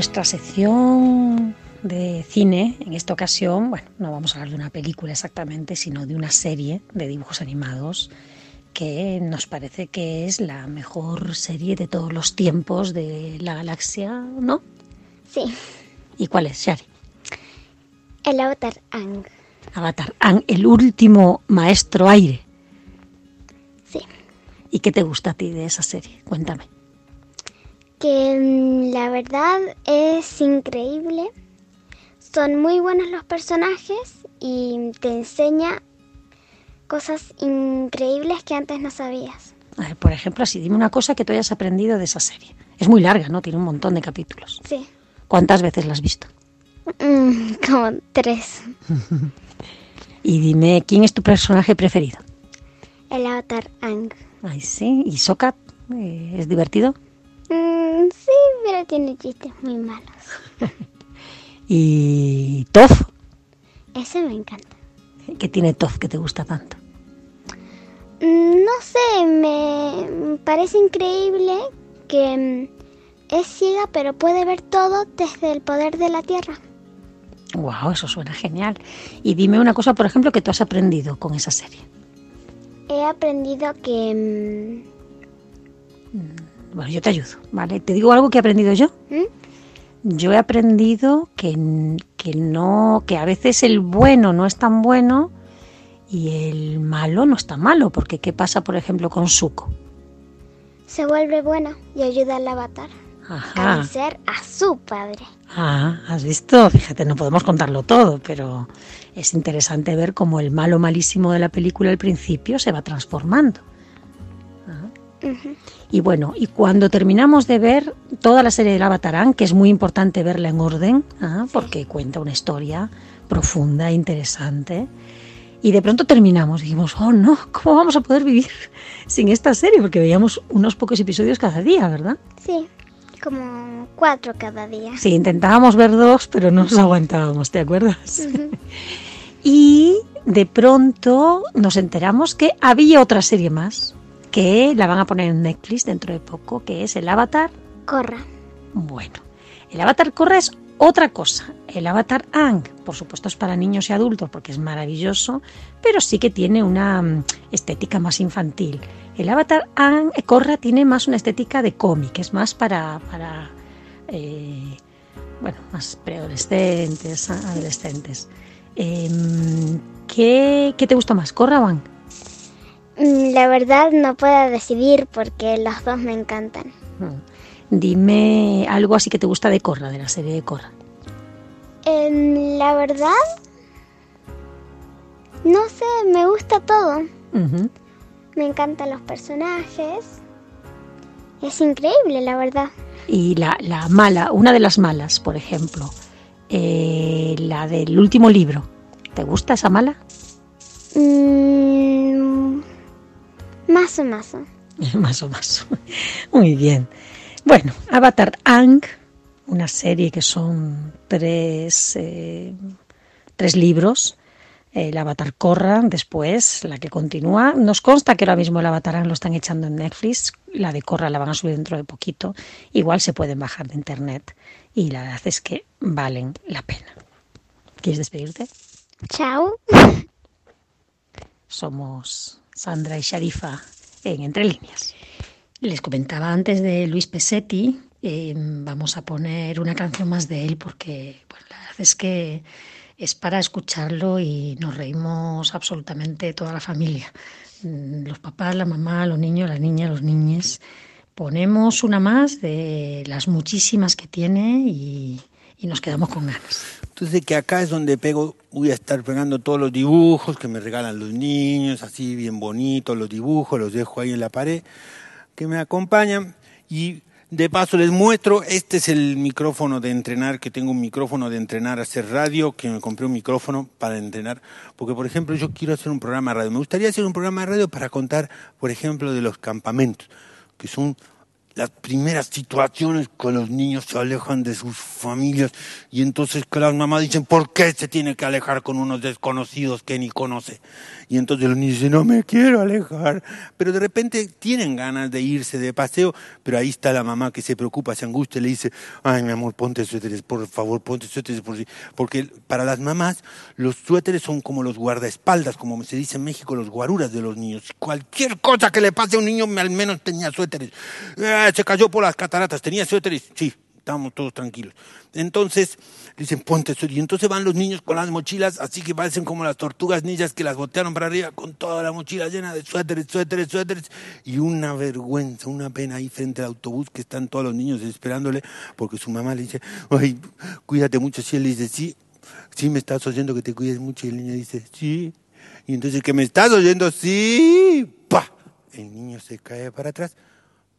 Nuestra sección de cine, en esta ocasión, bueno, no vamos a hablar de una película exactamente, sino de una serie de dibujos animados que nos parece que es la mejor serie de todos los tiempos de la galaxia, ¿no? Sí, ¿Y cuál es, Shari? el Avatar Ang. Avatar, Aang, el último maestro aire. Sí. ¿Y qué te gusta a ti de esa serie? Cuéntame. Que mm, la verdad es increíble. Son muy buenos los personajes y te enseña cosas increíbles que antes no sabías. A ver, por ejemplo, así, dime una cosa que tú hayas aprendido de esa serie. Es muy larga, ¿no? Tiene un montón de capítulos. Sí. ¿Cuántas veces la has visto? Mm, como tres. Y dime, ¿quién es tu personaje preferido? El Avatar Ang. Ay, sí. ¿Y Sokka? eh, ¿Es divertido? Mm, sí, pero tiene chistes muy malos. ¿Y Toph? Ese me encanta. ¿Qué tiene Toph que te gusta tanto? Mm, No sé, me parece increíble que mm, es ciega pero puede ver todo desde el poder de la tierra. Wow, eso suena genial. Y dime una cosa, por ejemplo, que tú has aprendido con esa serie. He aprendido que... Bueno, yo te ayudo, ¿vale? Te digo algo que he aprendido yo. ¿Mm? Yo he aprendido que, que no, que a veces el bueno no es tan bueno y el malo no es tan malo, porque ¿qué pasa, por ejemplo, con Zuko? se vuelve bueno y ayuda al avatar a Ajá. vencer a su padre. Ah, ¿has visto? Fíjate, no podemos contarlo todo, pero es interesante ver cómo el malo malísimo de la película al principio se va transformando. Ujú. Y bueno, y cuando terminamos de ver toda la serie del Avatarán, que es muy importante verla en orden, ah, porque cuenta una historia profunda, interesante, y de pronto terminamos, dijimos, oh no, ¿cómo vamos a poder vivir sin esta serie? Porque veíamos unos pocos episodios cada día, ¿verdad? Sí, como cuatro cada día. Sí, intentábamos ver dos, pero no nos aguantábamos, ¿te acuerdas? Y de pronto nos enteramos que había otra serie más, que la van a poner en Netflix dentro de poco, que es el Avatar. Corra. Bueno, el Avatar Corra es otra cosa. El Avatar Ang, por supuesto, es para niños y adultos porque es maravilloso, pero sí que tiene una mm, estética más infantil. El Avatar Ang, eh, Korra tiene más una estética de cómic, es más para, para eh, bueno, más preadolescentes, adolescentes. Em, ¿qué, qué te gusta más, Korra o Ang? Mm, La verdad no puedo decidir porque los dos me encantan. Mm. Dime algo así que te gusta de Korra, de la serie de Korra. Em, la verdad, no sé, me gusta todo. Me encantan los personajes. Es increíble, la verdad. Y la, la mala, una de las malas, por ejemplo, eh, la del último libro. ¿Te gusta esa mala? Mm, más o más. más o más. Muy bien. Bueno, Avatar Ang, una serie que son tres, eh, tres libros. El Avatar Korra, después, la que continúa. Nos consta que ahora mismo el Avatar Ang lo están echando en Netflix. La de Korra la van a subir dentro de poquito. Igual se pueden bajar de internet. Y la verdad es que valen la pena. ¿Quieres despedirte? Chao. Somos Sandra y Sharifa en Entre Líneas. Les comentaba antes de Luis Pesetti, eh, vamos a poner una canción más de él porque la verdad es que es para escucharlo y nos reímos absolutamente toda la familia mm, los papás, la mamá, los niños, las niñas, los niñes, ponemos una más de las muchísimas que tiene y, y nos quedamos con ganas. Entonces que acá es donde pego, voy a estar pegando todos los dibujos que me regalan los niños, así bien bonitos los dibujos, los dejo ahí en la pared, que me acompañan y de paso les muestro, este es el micrófono de entrenar, que tengo un micrófono de entrenar, hacer radio, que me compré un micrófono para entrenar, porque por ejemplo yo quiero hacer un programa de radio, me gustaría hacer un programa de radio para contar, por ejemplo, de los campamentos, que son las primeras situaciones que los niños se alejan de sus familias y entonces que las mamás dicen, ¿por qué se tiene que alejar con unos desconocidos que ni conoce? Y entonces los niños dicen, no me quiero alejar, pero de repente tienen ganas de irse de paseo, pero ahí está la mamá que se preocupa, se angustia y le dice, ay mi amor, ponte suéteres, por favor, ponte suéteres, por si-". porque para las mamás los suéteres son como los guardaespaldas, como se dice en México, los guaruras de los niños. Cualquier cosa que le pase a un niño, al menos tenía suéteres. Eh, se cayó por las cataratas, tenía suéteres, sí, estábamos todos tranquilos. Entonces, dicen, ponte suéter. Y entonces van los niños con las mochilas, así que parecen como las tortugas ninjas que las botearon para arriba, con toda la mochila llena de suéteres, suéteres, suéteres. Y una vergüenza, una pena ahí frente al autobús que están todos los niños esperándole, porque su mamá le dice, ay, cuídate mucho. Si él le dice, sí, sí, me estás oyendo que te cuides mucho. Y el niño dice, sí. Y entonces, que me estás oyendo, sí. ¡Pah! El niño se cae para atrás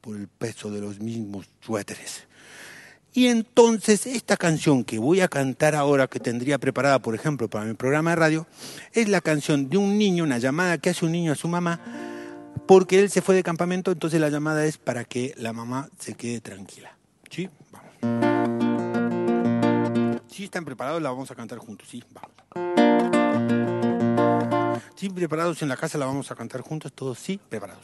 por el peso de los mismos suéteres. Y entonces esta canción que voy a cantar ahora, que tendría preparada, por ejemplo, para mi programa de radio, es la canción de un niño, una llamada que hace un niño a su mamá, porque él se fue de campamento, entonces la llamada es para que la mamá se quede tranquila. ¿Sí? Vamos. ¿Sí están preparados? La vamos a cantar juntos, sí, vamos. ¿Sí preparados en la casa? La vamos a cantar juntos, todos sí, preparados.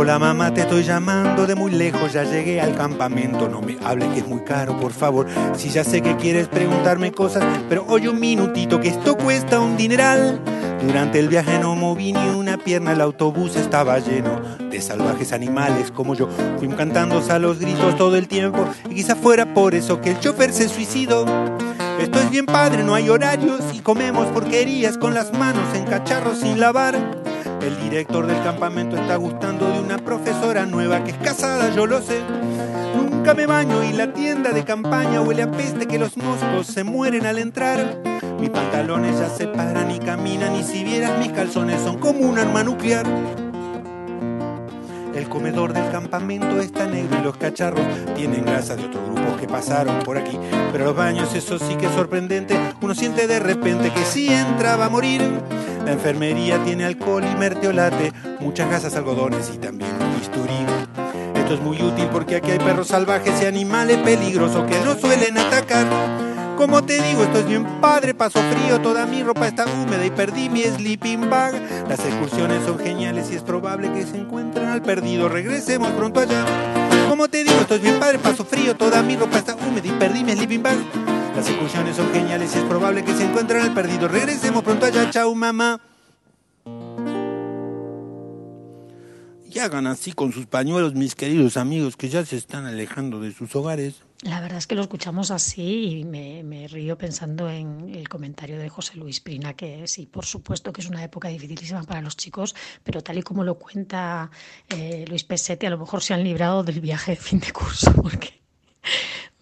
Hola mamá, te estoy llamando de muy lejos, ya llegué al campamento. No me hable que es muy caro, por favor. Si ya sé que quieres preguntarme cosas, pero oye un minutito que esto cuesta un dineral. Durante el viaje no moví ni una pierna, el autobús estaba lleno de salvajes animales como yo. Fui cantando a los gritos todo el tiempo y quizá fuera por eso que el chofer se suicidó. Esto es bien padre, no hay horarios y comemos porquerías con las manos en cacharros sin lavar. El director del campamento está gustando de una profesora nueva que es casada, yo lo sé. Nunca me baño y la tienda de campaña huele a peste que los moscos se mueren al entrar. Mis pantalones ya se paran y caminan y si vieras mis calzones son como un arma nuclear. El comedor del campamento está negro y los cacharros tienen grasa de otros grupos que pasaron por aquí. Pero los baños, eso sí que es sorprendente. Uno siente de repente que si entra va a morir. La enfermería tiene alcohol y merteolate, muchas gasas, algodones y también un bisturí. Esto es muy útil porque aquí hay perros salvajes y animales peligrosos que no suelen atacar. Como te digo, esto es bien padre, paso frío, toda mi ropa está húmeda y perdí mi sleeping bag. Las excursiones son geniales y es probable que se encuentren al perdido. Regresemos pronto allá. Como te digo, esto es bien padre, paso frío, toda mi ropa está húmeda y perdí mi sleeping bag. Las excursiones son geniales y es probable que se encuentren al perdido. Regresemos pronto allá, chao mamá. Y hagan así con sus pañuelos, mis queridos amigos, que ya se están alejando de sus hogares. La verdad es que lo escuchamos así y me, me río pensando en el comentario de José Luis Prina, que sí, por supuesto que es una época dificilísima para los chicos, pero tal y como lo cuenta eh, Luis Pesetti, a lo mejor se han librado del viaje de fin de curso, porque,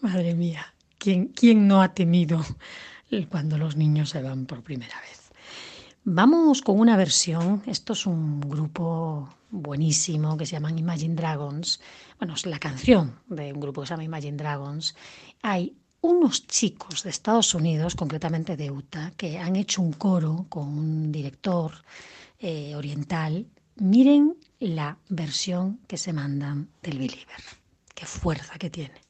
madre mía, ¿quién, no ha temido cuando los niños se van por primera vez? Vamos con una versión, esto es un grupo buenísimo que se llaman Imagine Dragons, bueno, es la canción de un grupo que se llama Imagine Dragons. Hay unos chicos de Estados Unidos, concretamente de Utah, que han hecho un coro con un director eh, oriental. Miren la versión que se mandan del Believer. Qué fuerza que tiene.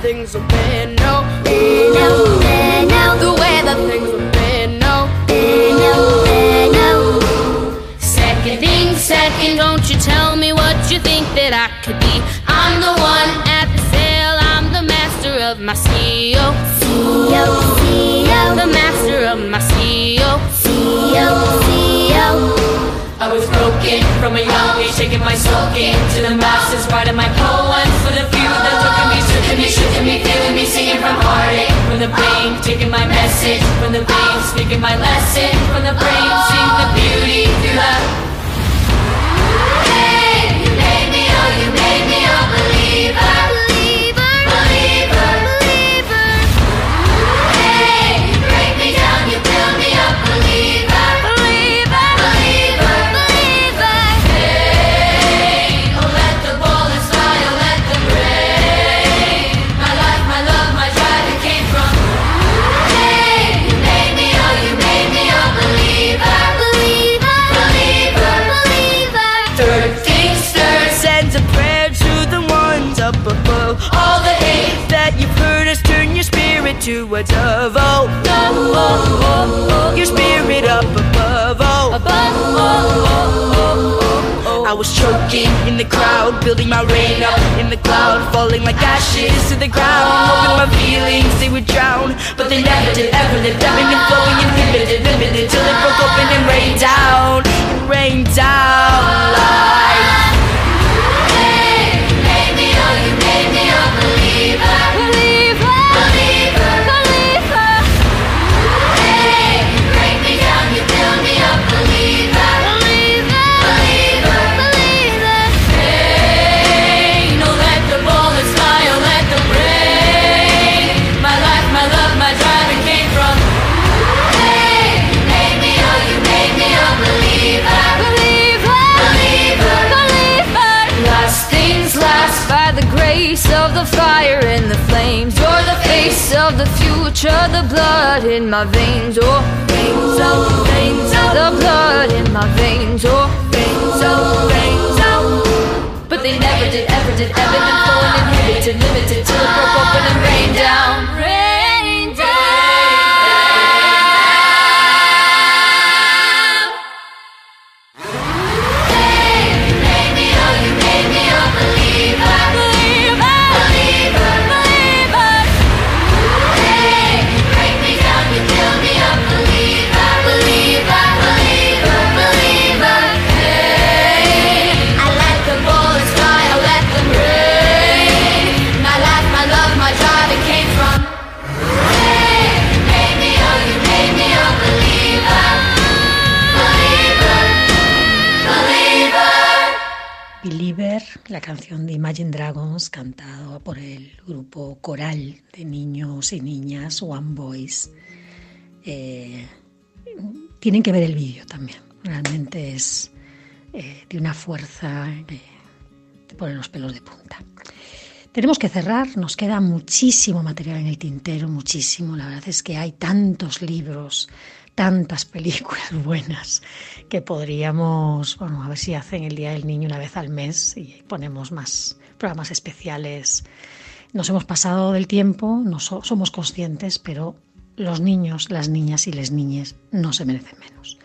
Things have been. No, Been, no, been, no, the way that things have been. No, Been, no, been, no. Second thing, second, don't you tell me what you think that I could be. I'm the one at the sail, I'm the master of my CEO. CEO, CEO. The master of my CEO. CEO. I was broken from a young age, taking my soul into the masses, writing my poems for the few that took me, took me, shooting me, feeling me, singing from heartache, from the pain, taking my message. From the vein, speaking my lesson. From the brain, seeing the beauty through the. Hey, you made me, oh, you made me a believer, to a dove. Oh, oh, oh, oh, oh. your spirit up above. Oh, above. Oh. I was choking in the crowd, building my rain up in the cloud, falling like ashes to the ground. Hoping my feelings they would drown, but they never did. Ever lived, ebbing and flowing, inhibited, limited, till it broke open and rained down, rained down like. Hey, made me, oh, you made me a. Believer, grace of the fire and the flames. You're the face of the future, the blood in my veins. Oh, veins, oh, veins, oh. The blood in my veins. Oh, veins, oh, veins, oh. But they never did, ever did, ever been flowing inhibited, limited till it broke open and rained down. La canción de Imagine Dragons cantada por el grupo coral de niños y niñas One Voice. Eh, tienen que ver el vídeo también. Realmente es eh, de una fuerza que te pone los pelos de punta. Tenemos que cerrar, nos queda muchísimo material en el tintero, muchísimo. La verdad es que hay tantos libros, tantas películas buenas que podríamos, bueno, a ver si hacen el Día del Niño una vez al mes y ponemos más programas especiales. Nos hemos pasado del tiempo, no so- somos conscientes, pero los niños, las niñas y las niñas no se merecen menos.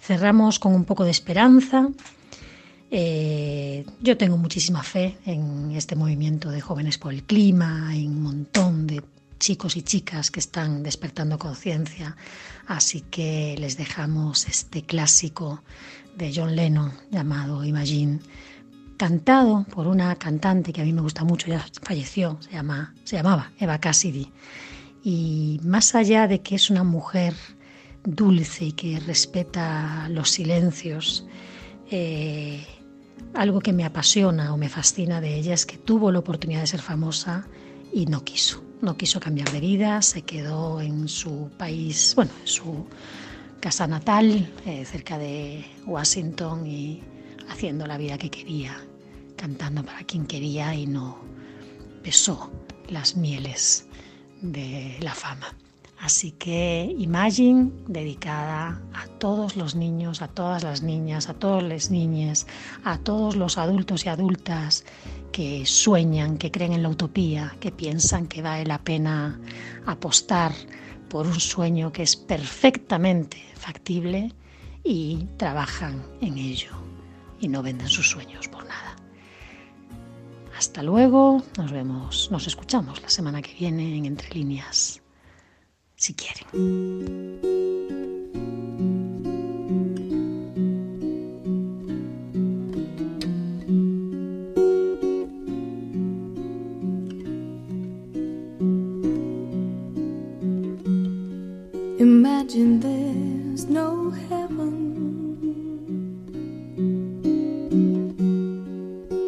Cerramos con un poco de esperanza. Eh, yo tengo muchísima fe en este movimiento de jóvenes por el clima, en un montón de chicos y chicas que están despertando conciencia, así que les dejamos este clásico de John Lennon llamado Imagine, cantado por una cantante que a mí me gusta mucho, ya falleció, se, llama, se llamaba Eva Cassidy, y más allá de que es una mujer dulce y que respeta los silencios, eh, algo que me apasiona o me fascina de ella es que tuvo la oportunidad de ser famosa y no quiso. No quiso cambiar de vida, se quedó en su país, bueno, en su casa natal, eh, cerca de Washington y haciendo la vida que quería, cantando para quien quería y no pesó las mieles de la fama. Así que Imagine, dedicada a todos los niños, a todas las niñas, a todas las niñas, a todos los adultos y adultas que sueñan, que creen en la utopía, que piensan que vale la pena apostar por un sueño que es perfectamente factible y trabajan en ello y no venden sus sueños por nada. Hasta luego, nos vemos, nos escuchamos la semana que viene en Entre Líneas, si quieren. Imagine there's no heaven.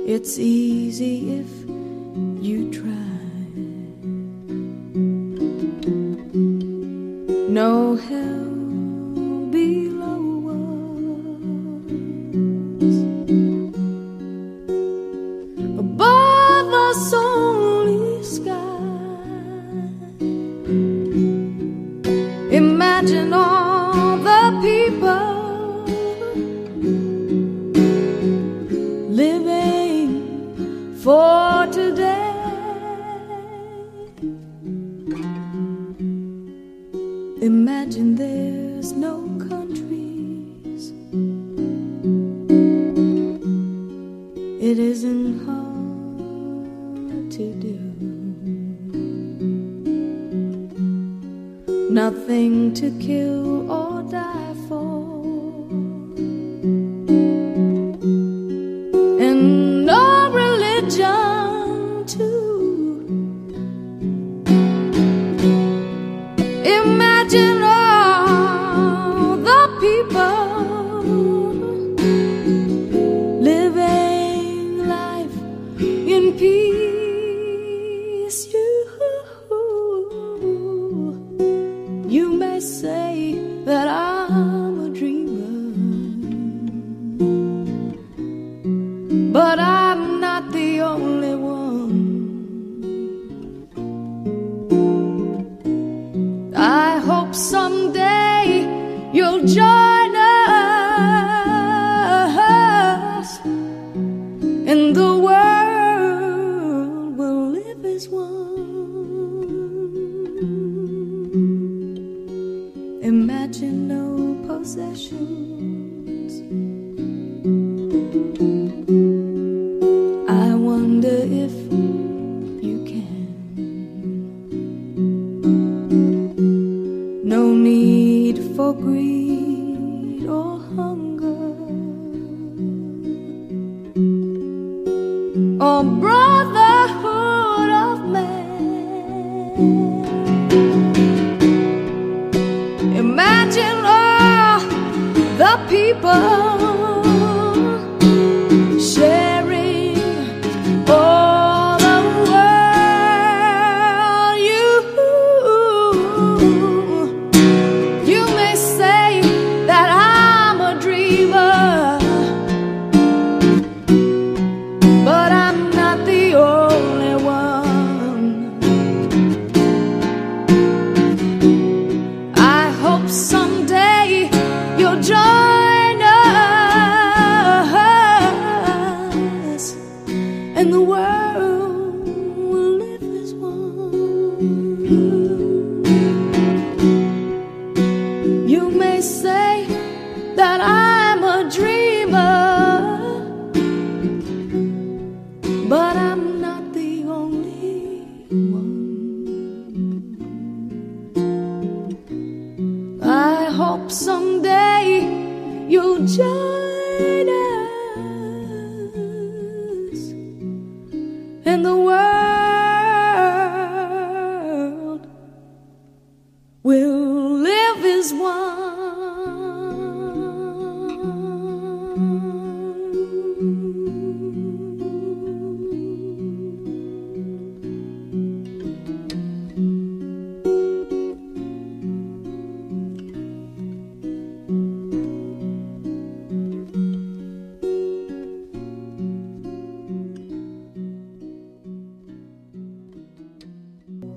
It's easy if no